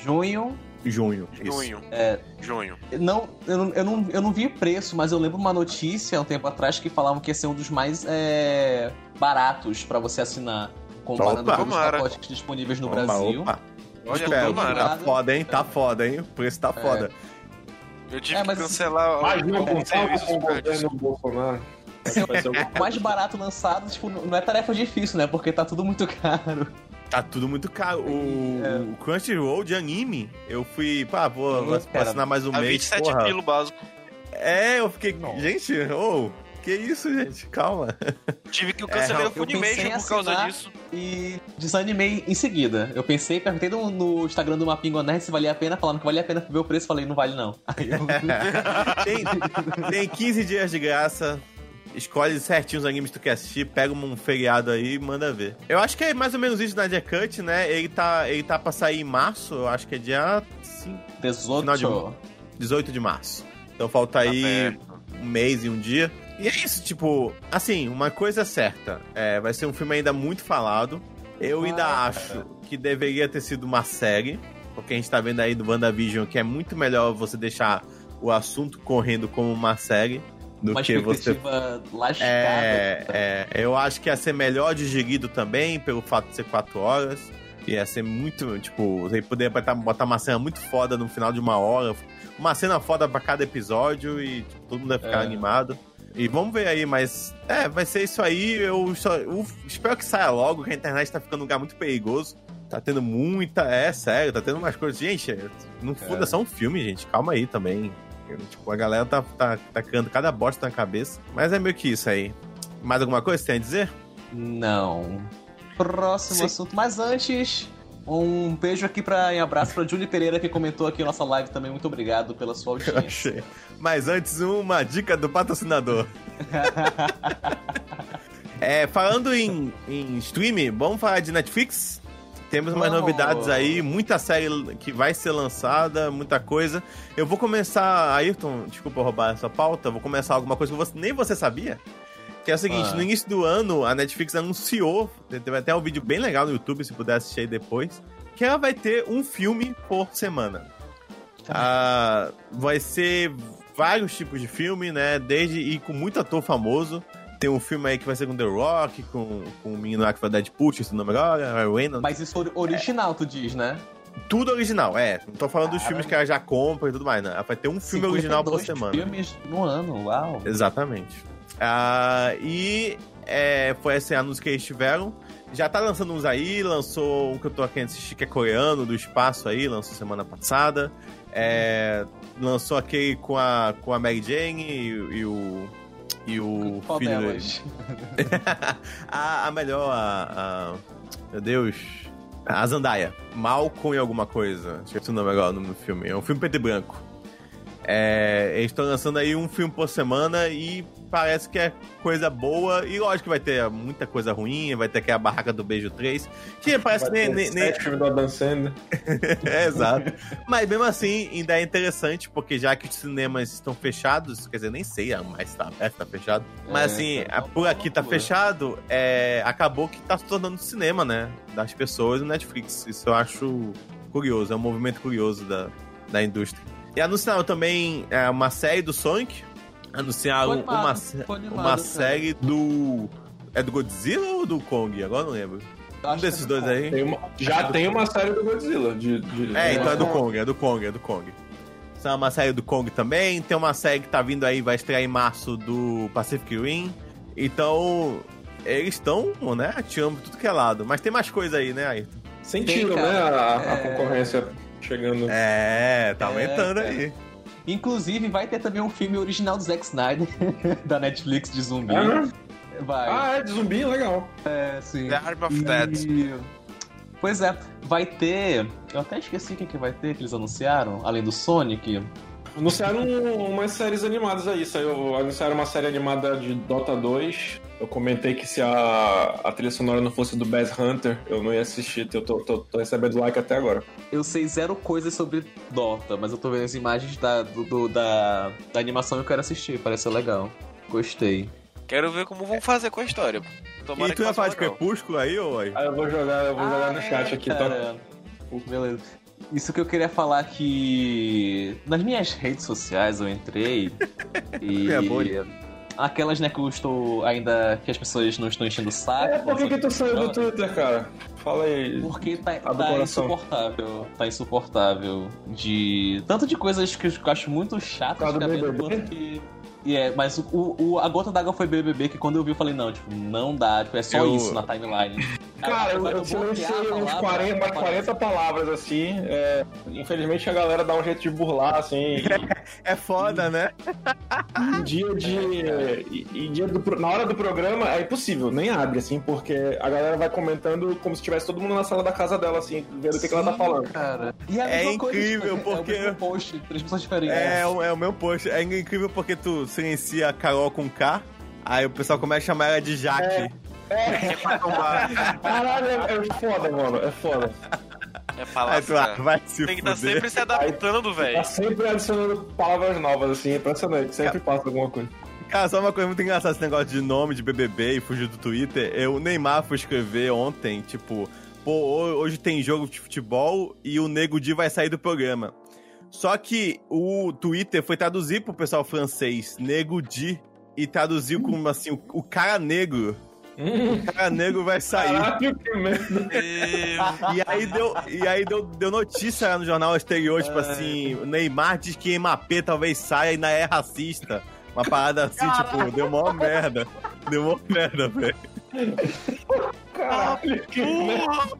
Speaker 1: Junho.
Speaker 2: Junho. isso.
Speaker 6: Junho.
Speaker 1: É,
Speaker 6: Junho.
Speaker 1: não, eu, não, eu, não, eu não vi o preço, mas eu lembro uma notícia há um tempo atrás que falavam que ia ser um dos mais é, baratos pra você assinar, comparando
Speaker 2: Opa.
Speaker 1: com os pacotes disponíveis no
Speaker 2: Opa,
Speaker 1: Brasil.
Speaker 2: opa.
Speaker 6: Olha,
Speaker 2: Espero,
Speaker 6: tomara.
Speaker 2: tá foda, hein? Tá foda, hein? O preço tá
Speaker 1: É.
Speaker 2: foda.
Speaker 6: Eu tive
Speaker 1: É, mas-
Speaker 6: que cancelar
Speaker 3: Imagina com o
Speaker 6: por causa disso.
Speaker 3: governo Bolsonaro. Vai ser um-
Speaker 1: O mais barato lançado, tipo, não é tarefa difícil, né? Porque tá tudo muito caro.
Speaker 2: Tá tudo muito caro. O,
Speaker 1: É.
Speaker 2: o Crunchyroll de anime, eu fui, pá, vou,
Speaker 1: cara,
Speaker 2: assinar mais um
Speaker 6: A
Speaker 2: mês.
Speaker 6: 27
Speaker 2: porra.
Speaker 6: pilo básico.
Speaker 2: É, eu fiquei.
Speaker 1: Nossa.
Speaker 2: Gente, ô, que isso, gente? Calma.
Speaker 6: Tive que
Speaker 2: É,
Speaker 6: cancelar
Speaker 2: eu
Speaker 6: o Funimation por causa disso.
Speaker 1: E desanimei em seguida. Eu pensei, perguntei no, no Instagram do Mapingo Nerd se valia a pena, falando que valia a pena ver o preço, falei, não vale não. [laughs] Aí eu... [laughs]
Speaker 2: Tem, tem 15 dias de graça. Escolhe certinho os animes que tu quer assistir, pega um feriado aí e manda ver. Eu acho que é mais ou menos isso na Cut, né? Ele tá, ele tá pra sair em março, eu acho que é dia 5,
Speaker 1: 18.
Speaker 2: Final de- 18 de março. Então falta
Speaker 6: Tá
Speaker 2: aí um mês e um dia. E é isso, tipo, assim, uma coisa é certa. É, vai ser um filme ainda muito falado. Eu ainda
Speaker 1: Ah,
Speaker 2: acho que deveria ter sido uma série. Porque a gente tá vendo aí do WandaVision que é muito melhor você deixar o assunto correndo como uma série do
Speaker 1: Uma
Speaker 2: que você
Speaker 1: lascada.
Speaker 2: É, é, eu acho que ia ser melhor digerido também, pelo fato de ser quatro horas. Ia ser muito, tipo, você poderia botar, botar uma cena muito foda no final de uma hora. Uma cena foda pra cada episódio e tipo, todo mundo ia ficar
Speaker 1: É.
Speaker 2: animado. E vamos ver aí, mas é, vai ser isso aí. Eu, só, eu espero que saia logo, que a internet tá ficando um lugar muito perigoso. Tá tendo muita. É sério, tá tendo umas coisas. Gente, não foda só um filme, gente. Calma aí também. Tipo, a galera tá, tá, tá criando cada bosta na cabeça. Mas é meio que isso aí. Mais alguma coisa que você tem a dizer?
Speaker 1: Não. Próximo
Speaker 2: Sim.
Speaker 1: assunto. Mas antes, um beijo aqui pra, e abraço pra Julie Pereira, que comentou aqui nossa live também. Muito obrigado pela sua audiência.
Speaker 2: Mas antes, uma dica do patrocinador. [laughs] é, falando em, em streaming, vamos falar de Netflix? Temos umas novidades aí, muita série que vai ser lançada, muita coisa. Eu vou começar, Ayrton, desculpa roubar essa pauta, vou começar alguma coisa que você, nem você sabia. Que é o seguinte,
Speaker 1: Ah.
Speaker 2: no início do ano, a Netflix anunciou, teve até um vídeo bem legal no YouTube, se puder assistir aí depois, que ela vai ter um filme por semana. Ah, vai ser vários tipos de filme, né? Desde e com muito ator famoso. Tem um filme aí que vai ser com The Rock, com, com o menino lá que foi Deadpool, esse nome agora, Ryan Reynolds.
Speaker 1: Mas isso ori- original, tu diz, né?
Speaker 2: Tudo original, é. Não tô falando dos
Speaker 1: Cara.
Speaker 2: filmes que ela já compra e tudo mais, né? Ela vai ter um filme original por
Speaker 1: 52
Speaker 2: semana.
Speaker 1: filmes no ano, uau.
Speaker 2: Exatamente. Ah, e é, foi esse anúncio que eles tiveram. Já tá lançando uns aí, lançou um que eu tô querendo assistir, que é coreano, do espaço aí, lançou semana passada. É, lançou aquele com a, com a Mary Jane e, e o. E o
Speaker 1: Qual
Speaker 2: filho
Speaker 1: delas? [laughs]
Speaker 2: a, a melhor, a, a- Meu Deus. A Zandaia. Malcolm e alguma coisa. Esqueci o nome agora no filme. É um filme preto e branco. É, eles estão lançando aí um filme por semana e parece que é coisa boa. E lógico que vai ter muita coisa ruim. Vai ter aquela barraca do Beijo 3. Que parece que
Speaker 3: Vai
Speaker 2: nem, nem, nem-
Speaker 3: sete filmes do Adam Sandler. [laughs]
Speaker 2: é, exato. [laughs] Mas mesmo assim, ainda é interessante, porque já que os cinemas estão fechados, quer dizer, nem sei, ah, mas tá aberto, tá fechado. Mas
Speaker 1: É,
Speaker 2: assim,
Speaker 1: tá
Speaker 2: a- por aqui tá fechado, é, acabou que tá se tornando cinema, né? Das pessoas no Netflix. Isso eu acho curioso, é um movimento curioso da, da indústria. E anunciaram também é, uma série do Sonic. Anunciaram
Speaker 1: animado,
Speaker 2: uma,
Speaker 1: animado,
Speaker 2: uma
Speaker 1: cara.
Speaker 2: série do. É do Godzilla ou do Kong? Agora não lembro. Um
Speaker 1: que
Speaker 2: desses
Speaker 1: é
Speaker 2: dois aí.
Speaker 3: Tem uma- já tem uma série do Godzilla. De, de-
Speaker 2: É, então é do Kong, é do Kong, é do Kong. Tem uma série do Kong também, tem uma série que tá vindo aí, vai estrear em março do Pacific Rim. Então, eles estão, né, atirando tudo que é lado. Mas tem mais coisa aí, né, Ayrton?
Speaker 3: Sentiram,
Speaker 1: Tem,
Speaker 3: né? A, a
Speaker 1: É.
Speaker 3: concorrência chegando.
Speaker 2: É, tá
Speaker 1: É,
Speaker 2: aumentando
Speaker 1: é.
Speaker 2: aí.
Speaker 1: Inclusive, vai ter também um filme original do Zack Snyder, [laughs] da Netflix de zumbi.
Speaker 3: Ah, né?
Speaker 1: Vai.
Speaker 3: Ah, é de zumbi, legal.
Speaker 1: É, sim.
Speaker 6: The Arm of Dead.
Speaker 1: E- Pois é, vai ter. Eu até esqueci quem que vai ter que eles anunciaram, além do Sonic.
Speaker 3: Anunciaram um- umas séries animadas aí. Saiu, anunciaram uma série animada de Dota 2. Eu comentei que se a, a trilha sonora não fosse do Bass Hunter, eu não ia assistir. Eu tô, tô- tô recebendo like até agora.
Speaker 1: Eu sei zero coisas sobre Dota, mas eu tô vendo as imagens da, do- do- da, da animação e eu quero assistir, parece legal. Gostei.
Speaker 6: Quero ver como vão fazer com a história. Tomara
Speaker 2: e tu ia falar de. Crepúsculo aí, ô? aí?
Speaker 3: Aí eu vou jogar, eu vou jogar no chat aqui, tá?
Speaker 1: Beleza. Isso que eu queria falar que nas minhas redes sociais eu entrei [laughs] e
Speaker 2: É.
Speaker 1: aquelas né que eu estou ainda que as pessoas não estão enchendo o saco.
Speaker 3: É, por que, que tu saiu do Twitter, cara? Fala aí.
Speaker 1: Porque tá, tá insuportável. Tá insuportável. De. Tanto de coisas que eu acho muito chatas
Speaker 3: do
Speaker 1: cabendo,
Speaker 3: BBB?
Speaker 1: quanto que. E é, mas o, o- a gota d'água foi BBB que quando eu vi eu falei, não, tipo, não dá, tipo, é só
Speaker 2: Eu-
Speaker 1: isso na timeline.
Speaker 3: Cara, eu, silenciei uns
Speaker 1: palavra,
Speaker 3: 40, umas
Speaker 1: aparece.
Speaker 3: 40 palavras assim. é, infelizmente a galera dá um jeito de burlar, assim. [laughs]
Speaker 2: É foda, né?
Speaker 3: Em dia de. e- e dia do na hora do programa é impossível, nem abre, assim, porque a galera vai comentando como se tivesse todo mundo na sala da casa dela, assim, vendo o que, que ela tá falando.
Speaker 1: Cara. E
Speaker 2: É
Speaker 1: coisa,
Speaker 2: incrível,
Speaker 1: tipo,
Speaker 2: porque-
Speaker 1: É o mesmo post, três pessoas diferentes.
Speaker 2: É, o- é o meu post. É incrível porque tu silencia a Carol com K, aí o pessoal começa a chamar ela de Jaque.
Speaker 3: Caralho, é, é foda, mano, é foda.
Speaker 6: É
Speaker 2: Aí
Speaker 6: palavra.
Speaker 2: tu ah, vai se
Speaker 6: Tem que estar
Speaker 2: fuder.
Speaker 6: sempre se adaptando,
Speaker 3: Tá
Speaker 6: velho.
Speaker 3: sempre adicionando palavras novas, assim, é impressionante, sempre passa alguma coisa.
Speaker 2: Cara, só uma coisa muito engraçada esse negócio de nome de BBB e fugir do Twitter. Eu, o Neymar foi escrever ontem, tipo, pô, hoje tem jogo de futebol e o Nego Di vai sair do programa. Só que o Twitter foi traduzir pro pessoal francês, Nego Di, e traduziu como assim, o, o cara negro. O [laughs] cara negro vai sair.
Speaker 3: Caralho, que merda.
Speaker 2: E aí deu, e aí deu, deu notícia lá no jornal exterior, tipo assim, o Neymar diz que Mbappé talvez saia e ainda é racista. Uma parada assim, tipo, deu mó merda. Deu mó merda, velho.
Speaker 3: Caralho, que merda.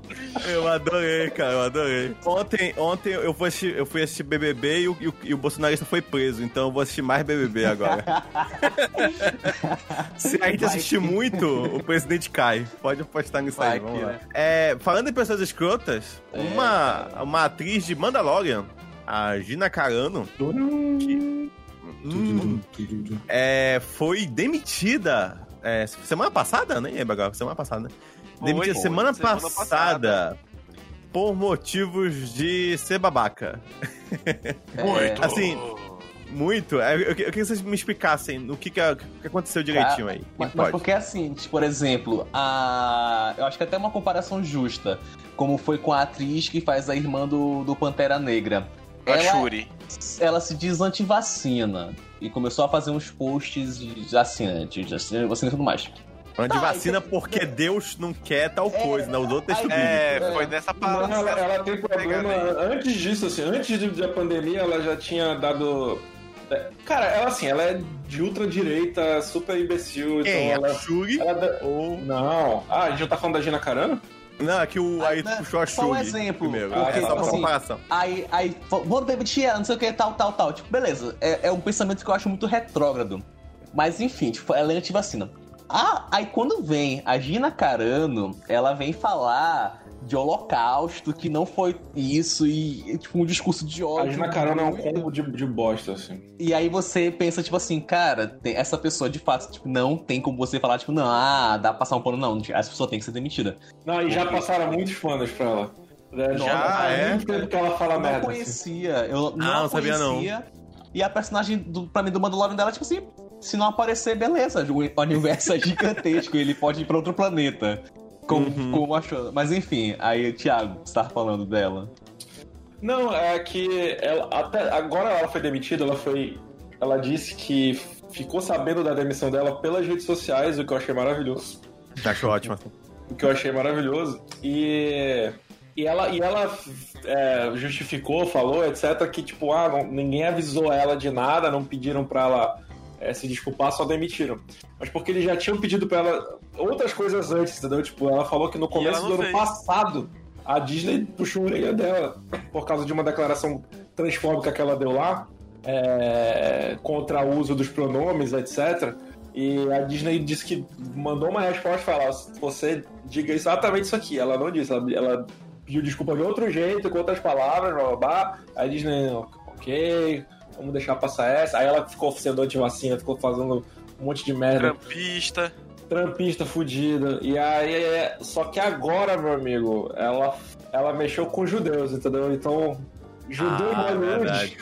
Speaker 2: Eu adorei, cara, eu adorei. Ontem, ontem eu, fui assistir, eu fui assistir BBB e o, e, o, e o bolsonarista foi preso, então eu vou assistir mais BBB agora. [laughs] Se a gente assistir muito, o presidente cai. Pode apostar nisso
Speaker 1: Vai
Speaker 2: aí, vamos
Speaker 1: que,
Speaker 2: lá.
Speaker 1: né?
Speaker 2: É, falando em pessoas escrotas, uma, uma atriz de Mandalorian, a Gina Carano, hum, é, foi demitida é, semana passada, né? Agora, semana passada, né?
Speaker 6: Foi,
Speaker 2: semana,
Speaker 6: semana
Speaker 2: passada,
Speaker 6: passada.
Speaker 2: por motivos de ser babaca.
Speaker 1: Muito.
Speaker 2: Assim, muito. É, Eu, eu queria que vocês me explicassem o que, que, que aconteceu direitinho aí.
Speaker 1: Mas, mas porque assim, por exemplo, a. Eu acho que até uma comparação justa. Como foi com a atriz que faz a irmã do, do Pantera Negra.
Speaker 6: A
Speaker 1: Ela,
Speaker 6: Shuri.
Speaker 1: ela se diz antivacina. E começou a fazer uns posts de assim, de de vacina e tudo mais.
Speaker 2: Falando de
Speaker 1: Tá,
Speaker 2: vacina
Speaker 1: então-
Speaker 2: porque Deus não quer tal coisa, né? Os outros textos
Speaker 6: É,
Speaker 2: bíblicos.
Speaker 6: foi nessa
Speaker 3: Não,
Speaker 6: parada.
Speaker 3: ela, ela tem problema. Antes disso, assim, antes da pandemia, ela já tinha dado. é, Cara, ela assim, ela é de ultradireita, super imbecil, então
Speaker 2: Quem?
Speaker 3: ela.
Speaker 2: A Shuri?
Speaker 3: ela
Speaker 2: Ou...
Speaker 3: Não. Ah, a gente já tá falando da Gina Carano?
Speaker 2: Não, é que o aí
Speaker 1: Ah,
Speaker 2: puxou a
Speaker 1: só um exemplo,
Speaker 2: primeiro.
Speaker 3: porque,
Speaker 2: é só uma
Speaker 3: assim,
Speaker 2: comparação.
Speaker 1: Aí, aí, vou demitir ela, não sei o que, tal, tal, tal. Tipo, beleza. É, é um pensamento que eu acho muito retrógrado. Mas enfim, tipo, ela é antivacina. Ah, aí quando vem a Gina Carano, ela vem falar de holocausto, que não foi isso, e tipo, um discurso de ódio.
Speaker 3: A Gina Carano é um combo de, de bosta, assim.
Speaker 1: E aí você pensa, tipo assim, cara, tem- essa pessoa de fato, tipo, não tem como você falar, tipo, não, ah, dá pra passar um pano, não. Essa pessoa tem que ser demitida.
Speaker 3: Não, e já passaram muitos fãs pra ela. É,
Speaker 1: Já,
Speaker 3: há
Speaker 2: é?
Speaker 3: muito tempo que ela fala
Speaker 1: Eu não
Speaker 3: merda. assim.
Speaker 1: conhecia, eu não,
Speaker 2: Ah, não
Speaker 1: a
Speaker 2: sabia, não.
Speaker 1: conhecia. E a personagem, do, pra mim, do Mandalorian dela, tipo assim, se não aparecer, beleza. O universo é gigantesco, ele pode ir pra outro planeta. Como,
Speaker 2: Uhum.
Speaker 1: como achou. Mas enfim, aí, Thiago, você tava falando dela.
Speaker 3: Não, é que ela, até agora ela foi demitida, ela foi. Ela disse que ficou sabendo da demissão dela pelas redes sociais, o que eu achei maravilhoso.
Speaker 2: Acho ótimo.
Speaker 3: O que eu achei maravilhoso. E. E ela, e ela é, justificou, falou, etc., que, tipo, ah, não- ninguém avisou ela de nada, não pediram pra ela é, se desculpar, só demitiram. Mas porque eles já tinham pedido pra ela outras coisas antes, entendeu? Tipo, ela falou que no começo do
Speaker 6: não
Speaker 3: ano
Speaker 6: fez.
Speaker 3: passado a Disney puxou a orelha dela por causa de uma declaração transfóbica que ela deu lá é, contra o uso dos pronomes, etc. E a Disney disse que mandou uma resposta falar: você diga exatamente isso aqui. Ela não disse, ela, ela pediu desculpa de outro jeito, com outras palavras, blá blá blá. Aí a Disney, ok, vamos deixar passar essa. Aí ela ficou sendo anti-vacina, ficou fazendo um monte de merda
Speaker 6: Trampista.
Speaker 3: trampista fudida. E aí, é- só que agora, meu amigo, ela, ela mexeu com judeus, entendeu? Então, judeu
Speaker 2: Ah,
Speaker 3: em Hollywood
Speaker 2: verdade.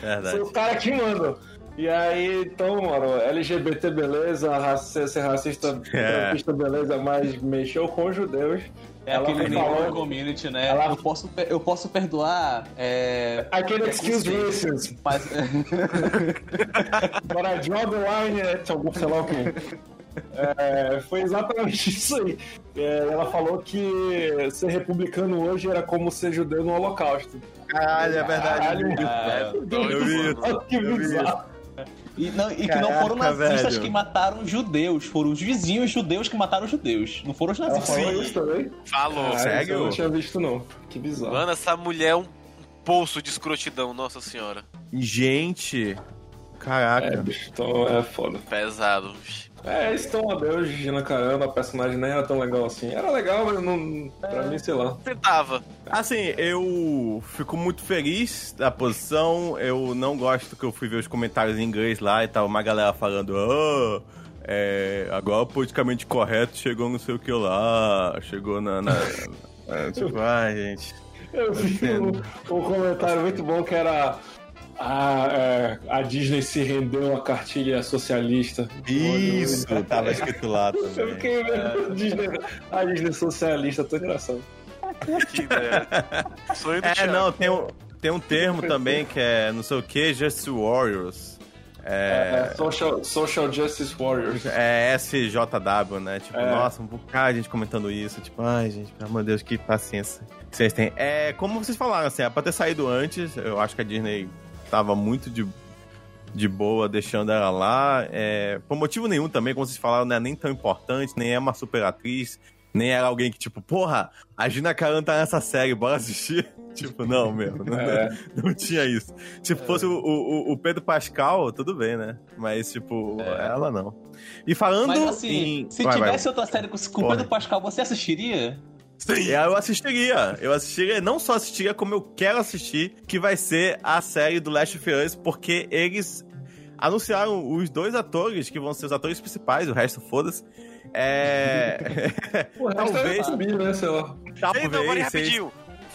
Speaker 2: Verdade.
Speaker 3: são os caras que mandam. E aí, então, mano, LGBT beleza, raci- ser racista,
Speaker 2: É.
Speaker 3: beleza, mas mexeu com judeus.
Speaker 1: É
Speaker 3: Ela
Speaker 1: aquele
Speaker 3: falou-
Speaker 1: community, né?
Speaker 3: Ela-
Speaker 1: Eu, posso, eu posso perdoar, é,
Speaker 3: Aquele excuse
Speaker 1: Preconceito.
Speaker 3: racism,
Speaker 1: mas...
Speaker 3: but I draw the line at algum, sei lá o quê. É, foi exatamente isso aí. É, ela falou que ser republicano hoje era como ser judeu no holocausto.
Speaker 2: Caralho, é verdade.
Speaker 3: Caralho. [laughs]
Speaker 2: Eu vi isso.
Speaker 3: Olha que bizarro.
Speaker 1: E, não, e que
Speaker 2: Caraca,
Speaker 1: não foram nazistas
Speaker 2: velho.
Speaker 1: que mataram judeus, foram os vizinhos judeus que mataram os judeus. Não foram os
Speaker 3: Ela
Speaker 1: nazistas.
Speaker 3: falou isso também?
Speaker 6: Falou.
Speaker 2: Sério?
Speaker 3: isso Eu não tinha visto, não. Que bizarro.
Speaker 6: Mano, essa mulher é um poço de escrotidão, nossa senhora.
Speaker 2: Gente.
Speaker 3: É,
Speaker 2: Caraca.
Speaker 3: bicho, então é foda.
Speaker 6: Pesado.
Speaker 3: É, então adeus, Gina Caramba, a personagem nem era tão legal assim. Era legal, mas não. Pra mim, sei lá.
Speaker 6: Tentava.
Speaker 2: Assim, eu fico muito feliz da posição. Eu não gosto que eu fui ver os comentários em inglês lá e tal, uma galera falando, ah, é, agora o politicamente correto chegou não sei o que lá, chegou na. na é, tipo, ai, gente.
Speaker 3: Eu vi um, um comentário muito bom que era. A, é, a Disney se rendeu à cartilha socialista.
Speaker 2: Isso, tava escrito lá [laughs]
Speaker 3: Eu
Speaker 2: também.
Speaker 3: fiquei vendo a Disney, a Disney socialista, tô engraçado.
Speaker 6: Que ideia. Sonho do
Speaker 2: É,
Speaker 6: Thiago.
Speaker 2: não, tem um, tem um termo também que é não sei o que, Just Warriors. É,
Speaker 3: É, social, social Justice Warriors.
Speaker 2: é SJW, né? Tipo,
Speaker 3: É.
Speaker 2: nossa, um bocado de gente comentando isso. Tipo, ai, gente, pelo amor de Deus, que paciência que vocês têm. É, como vocês falaram, assim, é pra ter saído antes, eu acho que a Disney tava muito de, de boa deixando ela lá. É, por motivo nenhum também, como vocês falaram, não é nem tão importante, nem é uma super atriz, nem era alguém que, tipo, porra, a Gina Carano tá nessa série, bora assistir. [laughs] tipo, não, meu, não,
Speaker 3: É. [laughs]
Speaker 2: não tinha isso. Se fosse o, o, o Pedro Pascal, tudo bem, né? Mas, tipo, ela não. E falando
Speaker 1: Mas assim,
Speaker 2: em...
Speaker 1: se
Speaker 2: Vai, vai.
Speaker 1: tivesse outra série com, com o. Pedro Pascal, você assistiria?
Speaker 2: Eu assistiria. Eu assistiria, não só assistiria, como eu quero assistir, que vai ser a série do Last of Us, porque eles anunciaram os dois atores que vão ser os atores principais, o resto foda-se. É. [laughs]
Speaker 3: Pô, [laughs]
Speaker 2: Talvez-
Speaker 3: é né, sei lá.
Speaker 2: Talvez
Speaker 6: Então, peraí,
Speaker 2: seja-
Speaker 6: rapidinho.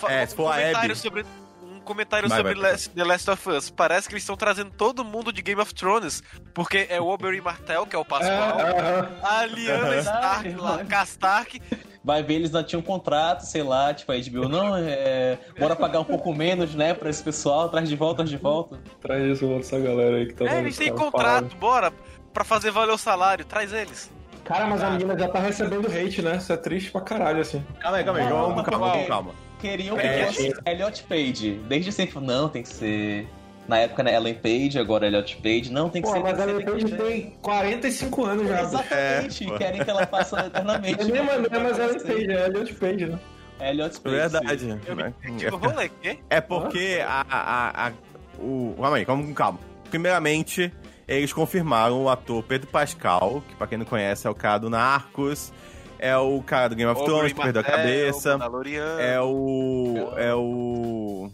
Speaker 2: É,
Speaker 6: um
Speaker 2: se for a
Speaker 6: comentário
Speaker 2: Abby.
Speaker 6: sobre um comentário
Speaker 2: Vai,
Speaker 6: sobre
Speaker 2: vai.
Speaker 6: Last- The Last of Us. Parece que eles estão trazendo todo mundo de Game of Thrones, porque é o Oberyn Martell, que é o
Speaker 3: É,
Speaker 6: Pascoal,
Speaker 3: aham.
Speaker 6: a Lyanna Stark, lá, Castark,
Speaker 1: Vai ver, eles não tinham contrato, sei lá, tipo, a HBO, não, é. Bora pagar um pouco menos, né, pra esse pessoal, traz de volta, traz de volta.
Speaker 3: Traz isso, essa galera aí que tá
Speaker 6: É, eles têm contrato, bora, pra fazer valer o salário, traz eles.
Speaker 3: Cara, mas a menina já tá recebendo hate, né? Isso é triste pra caralho, assim.
Speaker 2: Calma aí, calma aí, calma, calma, calma, calma.
Speaker 1: Queriam que
Speaker 2: É,
Speaker 1: fosse Elliot Page. Desde sempre, não, tem que ser. Na época, né, Ellen Page, agora Elliot Page. Não, tem que
Speaker 3: Pô,
Speaker 1: ser.
Speaker 3: mas Ellen Page tem 45 anos já.
Speaker 1: Exatamente,
Speaker 2: É,
Speaker 1: querem que ela faça [laughs] eternamente.
Speaker 3: É mesmo, não é mais Ellen. Page, é Elliot Page, né?
Speaker 1: Elliot Page.
Speaker 2: Verdade.
Speaker 6: Eu
Speaker 2: né?
Speaker 6: Tipo, rolê, quê?
Speaker 2: É porque a, a, a- o. Calma aí, calma com calma. Primeiramente, eles confirmaram o ator Pedro Pascal, que pra quem não conhece é o cara do Narcos, é o cara do Game of Thrones, que perdeu a cabeça, é o. É o.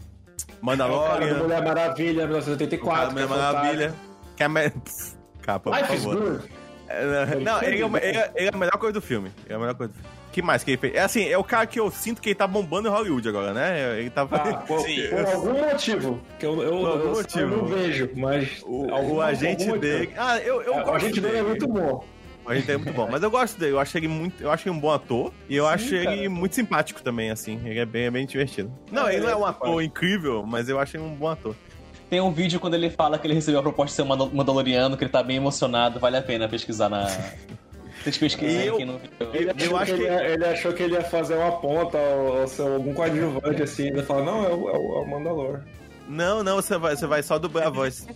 Speaker 3: É o cara do
Speaker 2: Mandalorian,
Speaker 3: Mulher Maravilha,
Speaker 2: o cara
Speaker 3: 1984.
Speaker 2: do Mulher
Speaker 3: é
Speaker 2: Maravilha. Que é a me... Pff, [laughs] Capa, por.
Speaker 3: Life is
Speaker 2: favor.
Speaker 3: good.
Speaker 2: É, Não, ele é, uma- ele é- ele é a melhor coisa do filme. Ele é a melhor coisa do filme. que mais que ele fez? É assim, é o cara que eu sinto que ele tá bombando em Hollywood agora, né? Ele tava.
Speaker 3: Ah, [laughs] por,
Speaker 6: Sim.
Speaker 3: por algum motivo. Que eu, eu,
Speaker 2: Por algum
Speaker 3: eu- eu
Speaker 2: motivo.
Speaker 3: não vejo, mas.
Speaker 2: O,
Speaker 3: algum-
Speaker 2: o agente dele. Ah, eu, eu
Speaker 3: É,
Speaker 2: gosto
Speaker 3: o agente dele é muito bom.
Speaker 2: O dele é muito bom. Mas eu gosto dele. Eu acho ele muito. Eu acho ele um bom ator. E eu acho
Speaker 3: cara.
Speaker 2: ele muito simpático também, assim. Ele é bem, é bem divertido. Não,
Speaker 3: É,
Speaker 2: ele não é
Speaker 3: ele
Speaker 2: um
Speaker 3: é
Speaker 2: ator
Speaker 3: simpático.
Speaker 2: incrível, mas eu acho ele um bom ator.
Speaker 1: Tem um vídeo quando ele fala que ele recebeu a proposta de ser um Mandal- Mandaloriano, que ele tá bem emocionado, vale a pena pesquisar na. [laughs] Vocês pesquisem
Speaker 2: Eu-
Speaker 1: aqui no vídeo.
Speaker 3: Ele,
Speaker 2: Eu
Speaker 3: achou
Speaker 2: acho
Speaker 3: que ele, achou que ele ia fazer uma ponta ou, ou ser algum coadjuvante assim. Ele fala, não, é o, é o, é o Mandalor.
Speaker 2: Não, não, você vai, você vai só dublar a voz.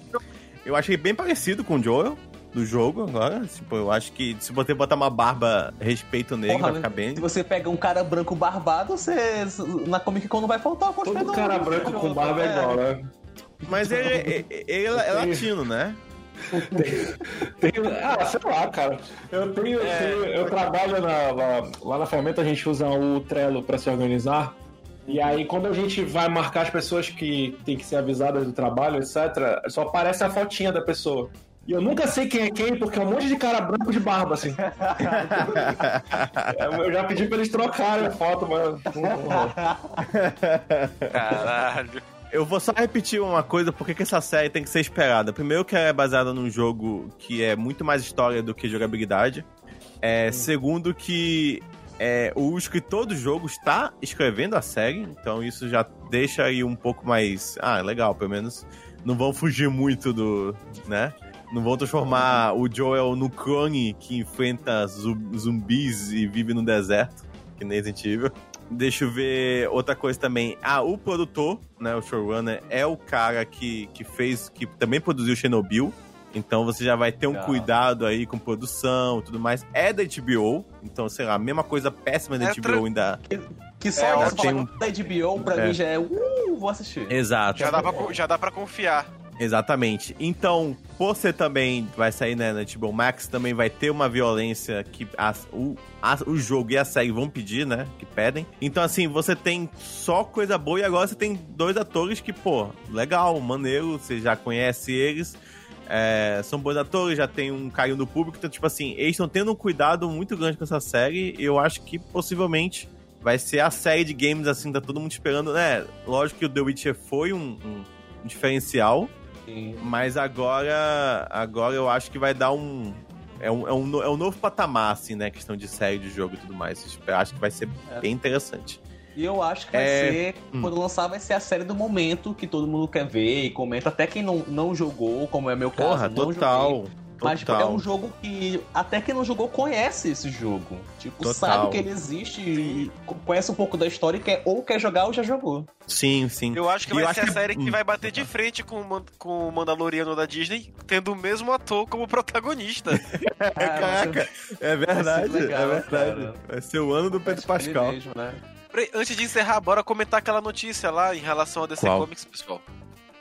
Speaker 2: Eu achei bem parecido com o Joel do jogo agora. Tipo, eu acho que se você botar uma barba respeito nele,
Speaker 1: Porra,
Speaker 2: vai ficar bem.
Speaker 1: Se você pega um cara branco barbado, você. Na Comic Con não vai faltar o
Speaker 3: Todo
Speaker 1: cosplay
Speaker 3: cara
Speaker 1: do-
Speaker 3: branco com barba é igual, né?
Speaker 2: Mas ele, [laughs] ele, ele é latino, né?
Speaker 3: Tenho- ah, sei lá, cara. Eu tenho, eu tenho- eu trabalho na- lá, lá na ferramenta, a gente usa o Trello pra se organizar. E aí, quando a gente vai marcar as pessoas que tem que ser avisadas do trabalho, etc., só aparece a fotinha da pessoa. E eu nunca sei quem é quem, porque é um monte de cara branco de barba, assim. [laughs] eu já pedi pra eles trocarem a foto, não-
Speaker 6: Caralho.
Speaker 2: Eu vou só repetir uma coisa, porque que essa série tem que ser esperada. Primeiro que ela é baseada num jogo que é muito mais história do que jogabilidade. É, segundo que é, o escritor do jogo está escrevendo a série, então isso já deixa aí um pouco mais... Ah, legal, pelo menos não vão fugir muito do... né? Não vão transformar o Joel no clone que enfrenta zu- zumbis e vive no deserto, que nem Resident Evil. Deixa eu ver outra coisa também. Ah, o produtor, né, o showrunner, é o cara que, que fez, que também produziu Chernobyl. Então você já vai ter um
Speaker 1: Legal.
Speaker 2: cuidado aí com produção e tudo mais. É da HBO, então, sei lá, a mesma coisa péssima da
Speaker 6: É
Speaker 2: HBO
Speaker 6: tran-
Speaker 2: ainda.
Speaker 1: Que só
Speaker 6: É,
Speaker 1: é,
Speaker 2: tem
Speaker 1: palavra da HBO pra
Speaker 2: É.
Speaker 1: mim já é. Uh, vou assistir.
Speaker 2: Exato.
Speaker 6: Já dá, pra, já dá pra confiar.
Speaker 2: Exatamente. Então, ser também vai sair né, na HBO Max, também vai ter uma violência que as- o, o jogo e a série vão pedir, né? Que pedem. Então, assim, você tem só coisa boa e agora você tem dois atores que, pô, legal, maneiro, você já conhece eles. é, são bons atores, já tem um carinho do público. Então, tipo assim, eles estão tendo um cuidado muito grande com essa série. E eu acho que possivelmente vai ser a série de games, assim, tá todo mundo esperando, né? Lógico que o The Witcher foi um- um diferencial,
Speaker 1: Sim.
Speaker 2: Mas agora, agora eu acho que vai dar um. É um, é um, é um novo patamar, assim, né? Questão de série de jogo e tudo mais. Eu acho que vai ser
Speaker 1: É.
Speaker 2: bem interessante.
Speaker 1: E eu acho que vai
Speaker 2: É,
Speaker 1: ser,
Speaker 2: hum.
Speaker 1: quando lançar, vai ser a série do momento que todo mundo quer ver e comenta. Até quem não, não jogou, como é meu caso,
Speaker 2: Porra,
Speaker 1: não
Speaker 2: total.
Speaker 1: joguei. Mas tipo, é um jogo que até quem não jogou conhece esse jogo. Tipo,
Speaker 2: Total.
Speaker 1: sabe que ele existe e conhece um pouco da história e quer, ou quer jogar ou já jogou.
Speaker 2: Sim, sim.
Speaker 6: Eu acho que
Speaker 2: E
Speaker 6: vai ser a série que
Speaker 2: hum,
Speaker 6: vai bater de frente com o, Man- com o Mandaloriano da Disney, tendo o mesmo ator como protagonista. [laughs]
Speaker 2: É, caraca, é verdade,
Speaker 1: legal,
Speaker 2: é verdade.
Speaker 1: cara.
Speaker 2: Vai ser o ano do Pedro
Speaker 1: ele
Speaker 2: Pascal.
Speaker 1: mesmo, né?
Speaker 6: Peraí, Antes de encerrar, bora comentar aquela notícia lá em relação a DC
Speaker 2: Qual?
Speaker 6: Comics, pessoal.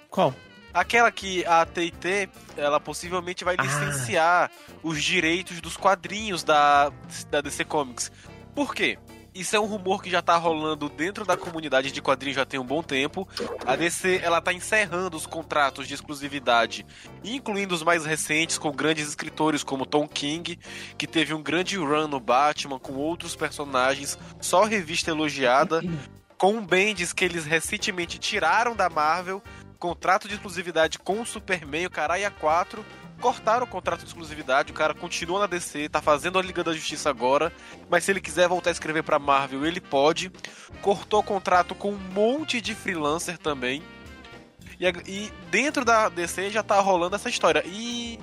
Speaker 2: Qual?
Speaker 6: Aquela que a T&T, ela possivelmente vai
Speaker 2: Ah.
Speaker 6: licenciar os direitos dos quadrinhos da, da DC Comics. Por quê? Isso é um rumor que já tá rolando dentro da comunidade de quadrinhos já tem um bom tempo. A DC, ela tá encerrando os contratos de exclusividade, incluindo os mais recentes com grandes escritores como Tom King, que teve um grande run no Batman com outros personagens, só revista elogiada, [laughs] com Bendis que eles recentemente tiraram da Marvel, contrato de exclusividade com o Superman, o Caralho 4, cortaram o contrato de exclusividade, o cara continua na DC, tá fazendo a Liga da Justiça agora, mas se ele quiser voltar a escrever pra Marvel, ele pode. Cortou o contrato com um monte de freelancer também. E, a- e dentro da DC já tá rolando essa história. E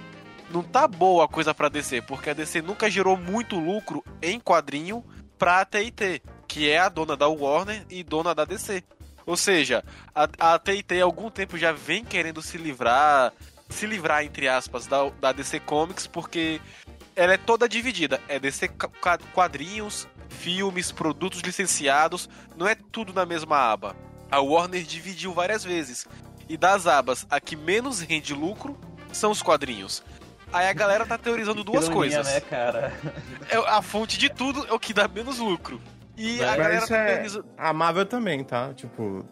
Speaker 6: não tá boa a coisa pra DC, porque a DC nunca gerou muito lucro em quadrinho pra TIT, que é a dona da Warner e dona da DC. Ou seja, a, a TIT há algum tempo já vem querendo se livrar, se livrar, entre aspas, da, da DC Comics, porque ela é toda dividida. É DC quadrinhos, filmes, produtos licenciados, não é tudo na mesma aba. A Warner dividiu várias vezes. E das abas, a que menos rende lucro são os quadrinhos. Aí a galera tá teorizando duas
Speaker 1: Ironia,
Speaker 6: coisas.
Speaker 1: né, cara?
Speaker 6: É, a fonte de tudo é o que dá menos lucro. E a
Speaker 2: Mas
Speaker 6: galera
Speaker 2: isso
Speaker 6: tá
Speaker 2: é-. A Marvel também, tá? Tipo,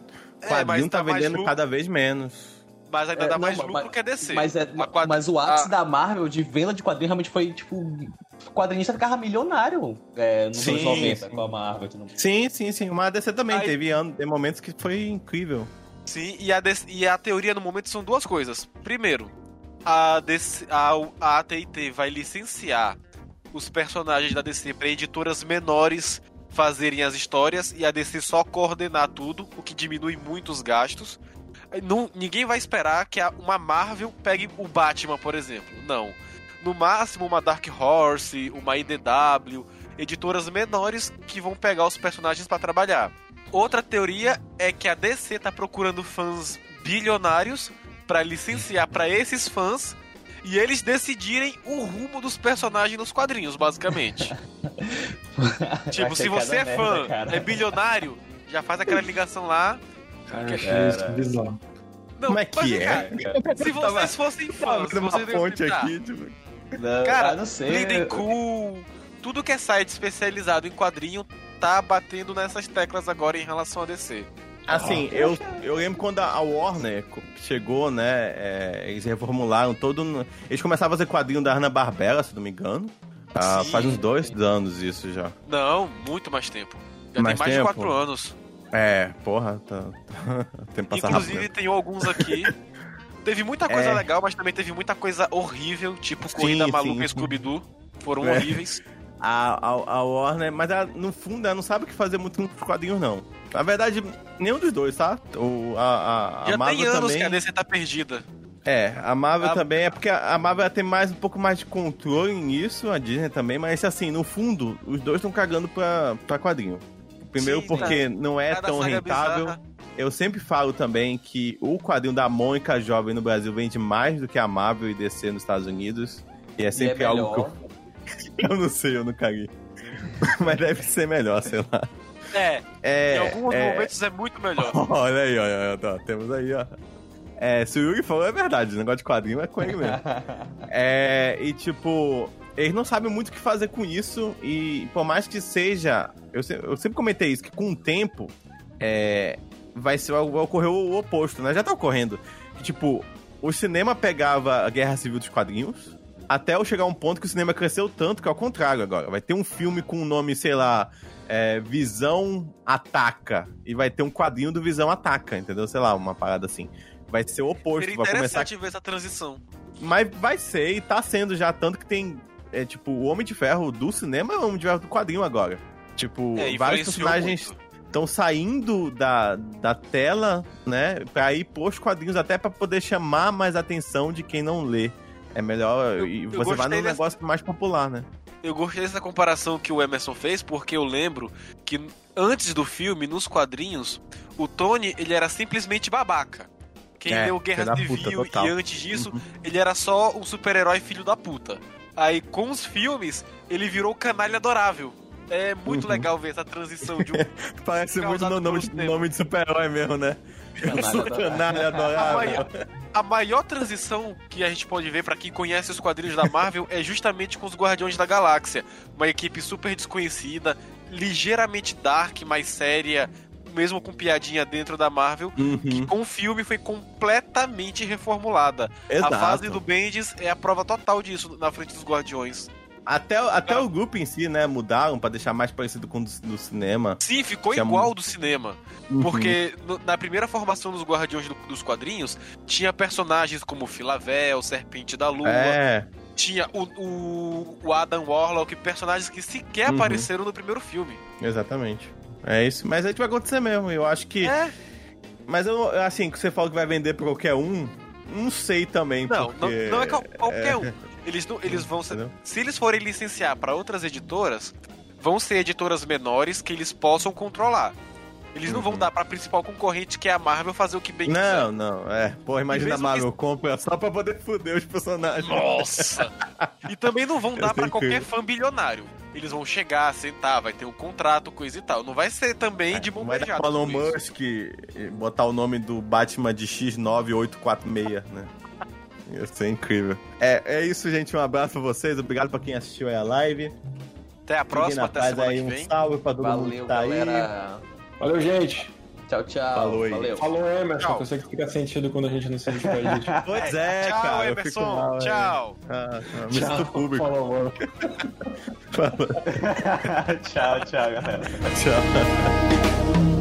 Speaker 6: É,
Speaker 2: quadrinho
Speaker 6: mas
Speaker 2: tá
Speaker 6: mais
Speaker 2: vendendo
Speaker 6: lucro.
Speaker 2: cada vez menos.
Speaker 6: Mas ainda
Speaker 1: É,
Speaker 6: dá
Speaker 1: não,
Speaker 6: mais
Speaker 1: mas-
Speaker 6: lucro que a DC.
Speaker 1: Mas, é,
Speaker 6: A quad-
Speaker 1: mas o ápice
Speaker 6: a-
Speaker 1: da Marvel de venda de quadrinhos realmente foi, tipo, o quadrinista ficava milionário é, nos
Speaker 2: Sim,
Speaker 1: anos 90
Speaker 2: sim.
Speaker 1: com a Marvel.
Speaker 2: Sim, sim, sim. Mas a DC também
Speaker 6: Aí-
Speaker 2: teve anos, tem momentos que foi incrível.
Speaker 6: Sim, e a, DC e a teoria no momento são duas coisas. Primeiro, a, DC, a, a AT&T vai licenciar os personagens da DC para editoras menores fazerem as histórias e a DC só coordenar tudo, o que diminui muito os gastos. Não, ninguém vai esperar que uma Marvel pegue o Batman, por exemplo. Não. No máximo, uma Dark Horse, uma IDW, editoras menores que vão pegar os personagens para trabalhar. Outra teoria é que a DC tá procurando fãs bilionários para licenciar para esses fãs e eles decidirem o rumo dos personagens nos quadrinhos, basicamente. [laughs] tipo, se
Speaker 1: ser
Speaker 6: você é fã,
Speaker 1: merda, cara.
Speaker 6: é bilionário, já faz aquela ligação lá.
Speaker 3: Cara,
Speaker 1: Cara.
Speaker 3: isso bizarro.
Speaker 6: Não,
Speaker 2: Como é
Speaker 6: mas,
Speaker 2: que é?
Speaker 6: cara, Se vocês fossem fãs, se vocês
Speaker 2: fonte aqui, tipo...
Speaker 1: Não,
Speaker 6: Cara,
Speaker 1: ah, não sei.
Speaker 6: Bleeding Cool, tudo que é site especializado em quadrinho tá batendo nessas teclas agora em relação a DC.
Speaker 2: Assim, eu, eu lembro quando a Warner chegou, né? é, eles reformularam todo. Eles começaram a fazer quadrinho da Ana Barbera, se não me engano. Ah, faz uns dois anos isso já.
Speaker 6: Não, muito mais tempo. Já
Speaker 2: Mais
Speaker 6: tem mais
Speaker 2: tempo?
Speaker 6: de quatro anos.
Speaker 2: É, porra, tá. Tem que passar
Speaker 6: Inclusive,
Speaker 2: rápido.
Speaker 6: tem alguns aqui. [laughs] teve muita coisa
Speaker 2: É.
Speaker 6: legal, mas também teve muita coisa horrível, tipo
Speaker 2: Sim,
Speaker 6: Corrida
Speaker 2: sim,
Speaker 6: Maluca e. Scooby-Doo. Foram
Speaker 2: É.
Speaker 6: horríveis.
Speaker 2: A, a, a Warner, mas ela, no fundo ela não sabe o que fazer muito com os quadrinhos, não. Na verdade, nenhum dos dois, tá? O, a, a, a
Speaker 6: Já
Speaker 2: Marvel
Speaker 6: tem anos
Speaker 2: também.
Speaker 6: que a DC tá perdida.
Speaker 2: É, a Marvel
Speaker 6: A-
Speaker 2: também é porque a a Marvel tem mais um pouco mais de controle nisso, a Disney também, mas assim, no fundo, os dois estão cagando pra, pra quadrinho. Primeiro
Speaker 6: Sim,
Speaker 2: porque não é
Speaker 6: Cada
Speaker 2: tão
Speaker 6: saga
Speaker 2: rentável.
Speaker 6: bizarra.
Speaker 2: Eu sempre falo também que o quadrinho da Mônica Jovem no Brasil vende mais do que a Marvel e DC nos Estados Unidos. E é sempre algo que eu, [laughs] eu não sei, eu não caguei. [laughs] mas deve ser melhor, sei lá.
Speaker 6: É,
Speaker 2: É,
Speaker 6: em alguns
Speaker 2: é-
Speaker 6: momentos é muito melhor. [laughs]
Speaker 2: Olha aí, olha, olha, tá, temos aí, ó. É, se o Yuri falou, é verdade. O negócio de quadrinho é com ele mesmo. [laughs] é, e tipo, eles não sabem muito o que fazer com isso. E por mais que seja. Eu, se- eu sempre comentei isso, que com o tempo é, vai, ser, vai ocorrer o oposto, né? Já tá ocorrendo. Que, tipo, o cinema pegava a guerra civil dos quadrinhos. Até eu chegar a um ponto que o cinema cresceu tanto que é ao contrário agora. Vai ter um filme com o nome, sei lá, é, Visão Ataca. E vai ter um quadrinho do Visão Ataca, entendeu? Sei lá, uma parada assim. Vai ser o oposto.
Speaker 6: Seria
Speaker 2: Vai começar
Speaker 6: interessante ver essa transição.
Speaker 2: Mas vai ser, e tá sendo já, tanto que tem. É, tipo, o Homem de Ferro do cinema é o Homem de Ferro do quadrinho agora. Tipo,
Speaker 6: É,
Speaker 2: vários personagens estão saindo da, da tela, né? Pra ir pros quadrinhos, até pra poder chamar mais atenção de quem não lê. É melhor.
Speaker 6: Eu-
Speaker 2: e você vai num
Speaker 6: dessa-
Speaker 2: negócio mais popular, né?
Speaker 6: Eu gostei dessa comparação que o Emerson fez, porque eu lembro que antes do filme, nos quadrinhos, o Tony, ele era simplesmente babaca. Quem
Speaker 2: É,
Speaker 6: leu Guerra
Speaker 2: puta,
Speaker 6: Civil
Speaker 2: total.
Speaker 6: e antes disso,
Speaker 2: Uhum.
Speaker 6: ele era só um super-herói filho da puta. Aí, com os filmes, ele virou canalha adorável. É muito
Speaker 2: Uhum.
Speaker 6: legal ver essa transição de um... [laughs]
Speaker 2: Parece muito no nome, nome de super-herói mesmo, né?
Speaker 1: Canalha
Speaker 2: Eu sou
Speaker 1: adorável.
Speaker 2: canalha
Speaker 6: A
Speaker 2: adorável.
Speaker 6: maior, a maior transição que a gente pode ver pra quem conhece os quadrinhos da Marvel é justamente com os Guardiões da Galáxia. Uma equipe super desconhecida, ligeiramente dark, mais séria, mesmo com piadinha dentro da Marvel, que
Speaker 2: Uhum.
Speaker 6: com o filme foi completamente reformulada.
Speaker 2: Exato.
Speaker 6: A fase do Bendis é a prova total disso na frente dos Guardiões.
Speaker 2: Até, até o grupo em si, né? Mudaram pra deixar mais parecido com o do, do cinema.
Speaker 6: Sim, ficou igual do cinema.
Speaker 2: Uhum.
Speaker 6: Porque no- na primeira formação dos Guardiões do- dos quadrinhos, tinha personagens como Filavel, Serpente da Lua,
Speaker 2: É,
Speaker 6: tinha o, o, o Adam Warlock, personagens que sequer
Speaker 2: Uhum.
Speaker 6: apareceram no primeiro filme.
Speaker 2: exatamente. É isso. Mas aí vai acontecer mesmo. Eu acho que.
Speaker 6: É,
Speaker 2: Mas eu, assim, que você fala que vai vender pra qualquer um, não sei também.
Speaker 6: não, não,
Speaker 2: porque...
Speaker 6: não é qual- qualquer um. Eles, não- eles vão ser, se eles forem licenciar para outras editoras, vão ser editoras menores que eles possam controlar. Eles não vão
Speaker 2: Uhum.
Speaker 6: dar pra principal concorrente, que é a Marvel, fazer o que bem
Speaker 2: Não, não, é. Pô, imagina a Marvel compra só pra poder foder os personagens.
Speaker 6: quiser. Nossa! [laughs] e também não vão dar
Speaker 2: é
Speaker 6: pra qualquer fã bilionário. Eles vão chegar, sentar, vai ter um contrato, coisa e tal. Não vai ser também de mão
Speaker 2: Vai
Speaker 6: beijada.
Speaker 2: pro Elon. Musk botar o nome do Batman de X9846, né? Ia ser incrível. É, é isso, gente. Um abraço pra vocês. Obrigado pra quem assistiu aí a live.
Speaker 6: Até a próxima,
Speaker 2: na
Speaker 6: até a
Speaker 2: paz
Speaker 6: semana
Speaker 2: aí.
Speaker 6: que
Speaker 2: Um
Speaker 6: vem.
Speaker 2: salve pra todo mundo
Speaker 1: Valeu,
Speaker 2: que tá aí.
Speaker 1: galera.
Speaker 3: Valeu, gente.
Speaker 1: Tchau, tchau.
Speaker 2: Falou aí.
Speaker 1: Valeu.
Speaker 3: Falou, Emerson,
Speaker 6: Tchau.
Speaker 3: que eu sei que fica sentido quando a gente não se despede. [laughs]
Speaker 2: Pois é,
Speaker 6: Tchau,
Speaker 2: cara.
Speaker 6: Emerson.
Speaker 2: mal, é.
Speaker 6: Tchau.
Speaker 2: Ah, ah, sinto público. [laughs]
Speaker 3: Falou, mano. [laughs]
Speaker 2: Falou.
Speaker 1: tchau, tchau, galera.
Speaker 2: Tchau.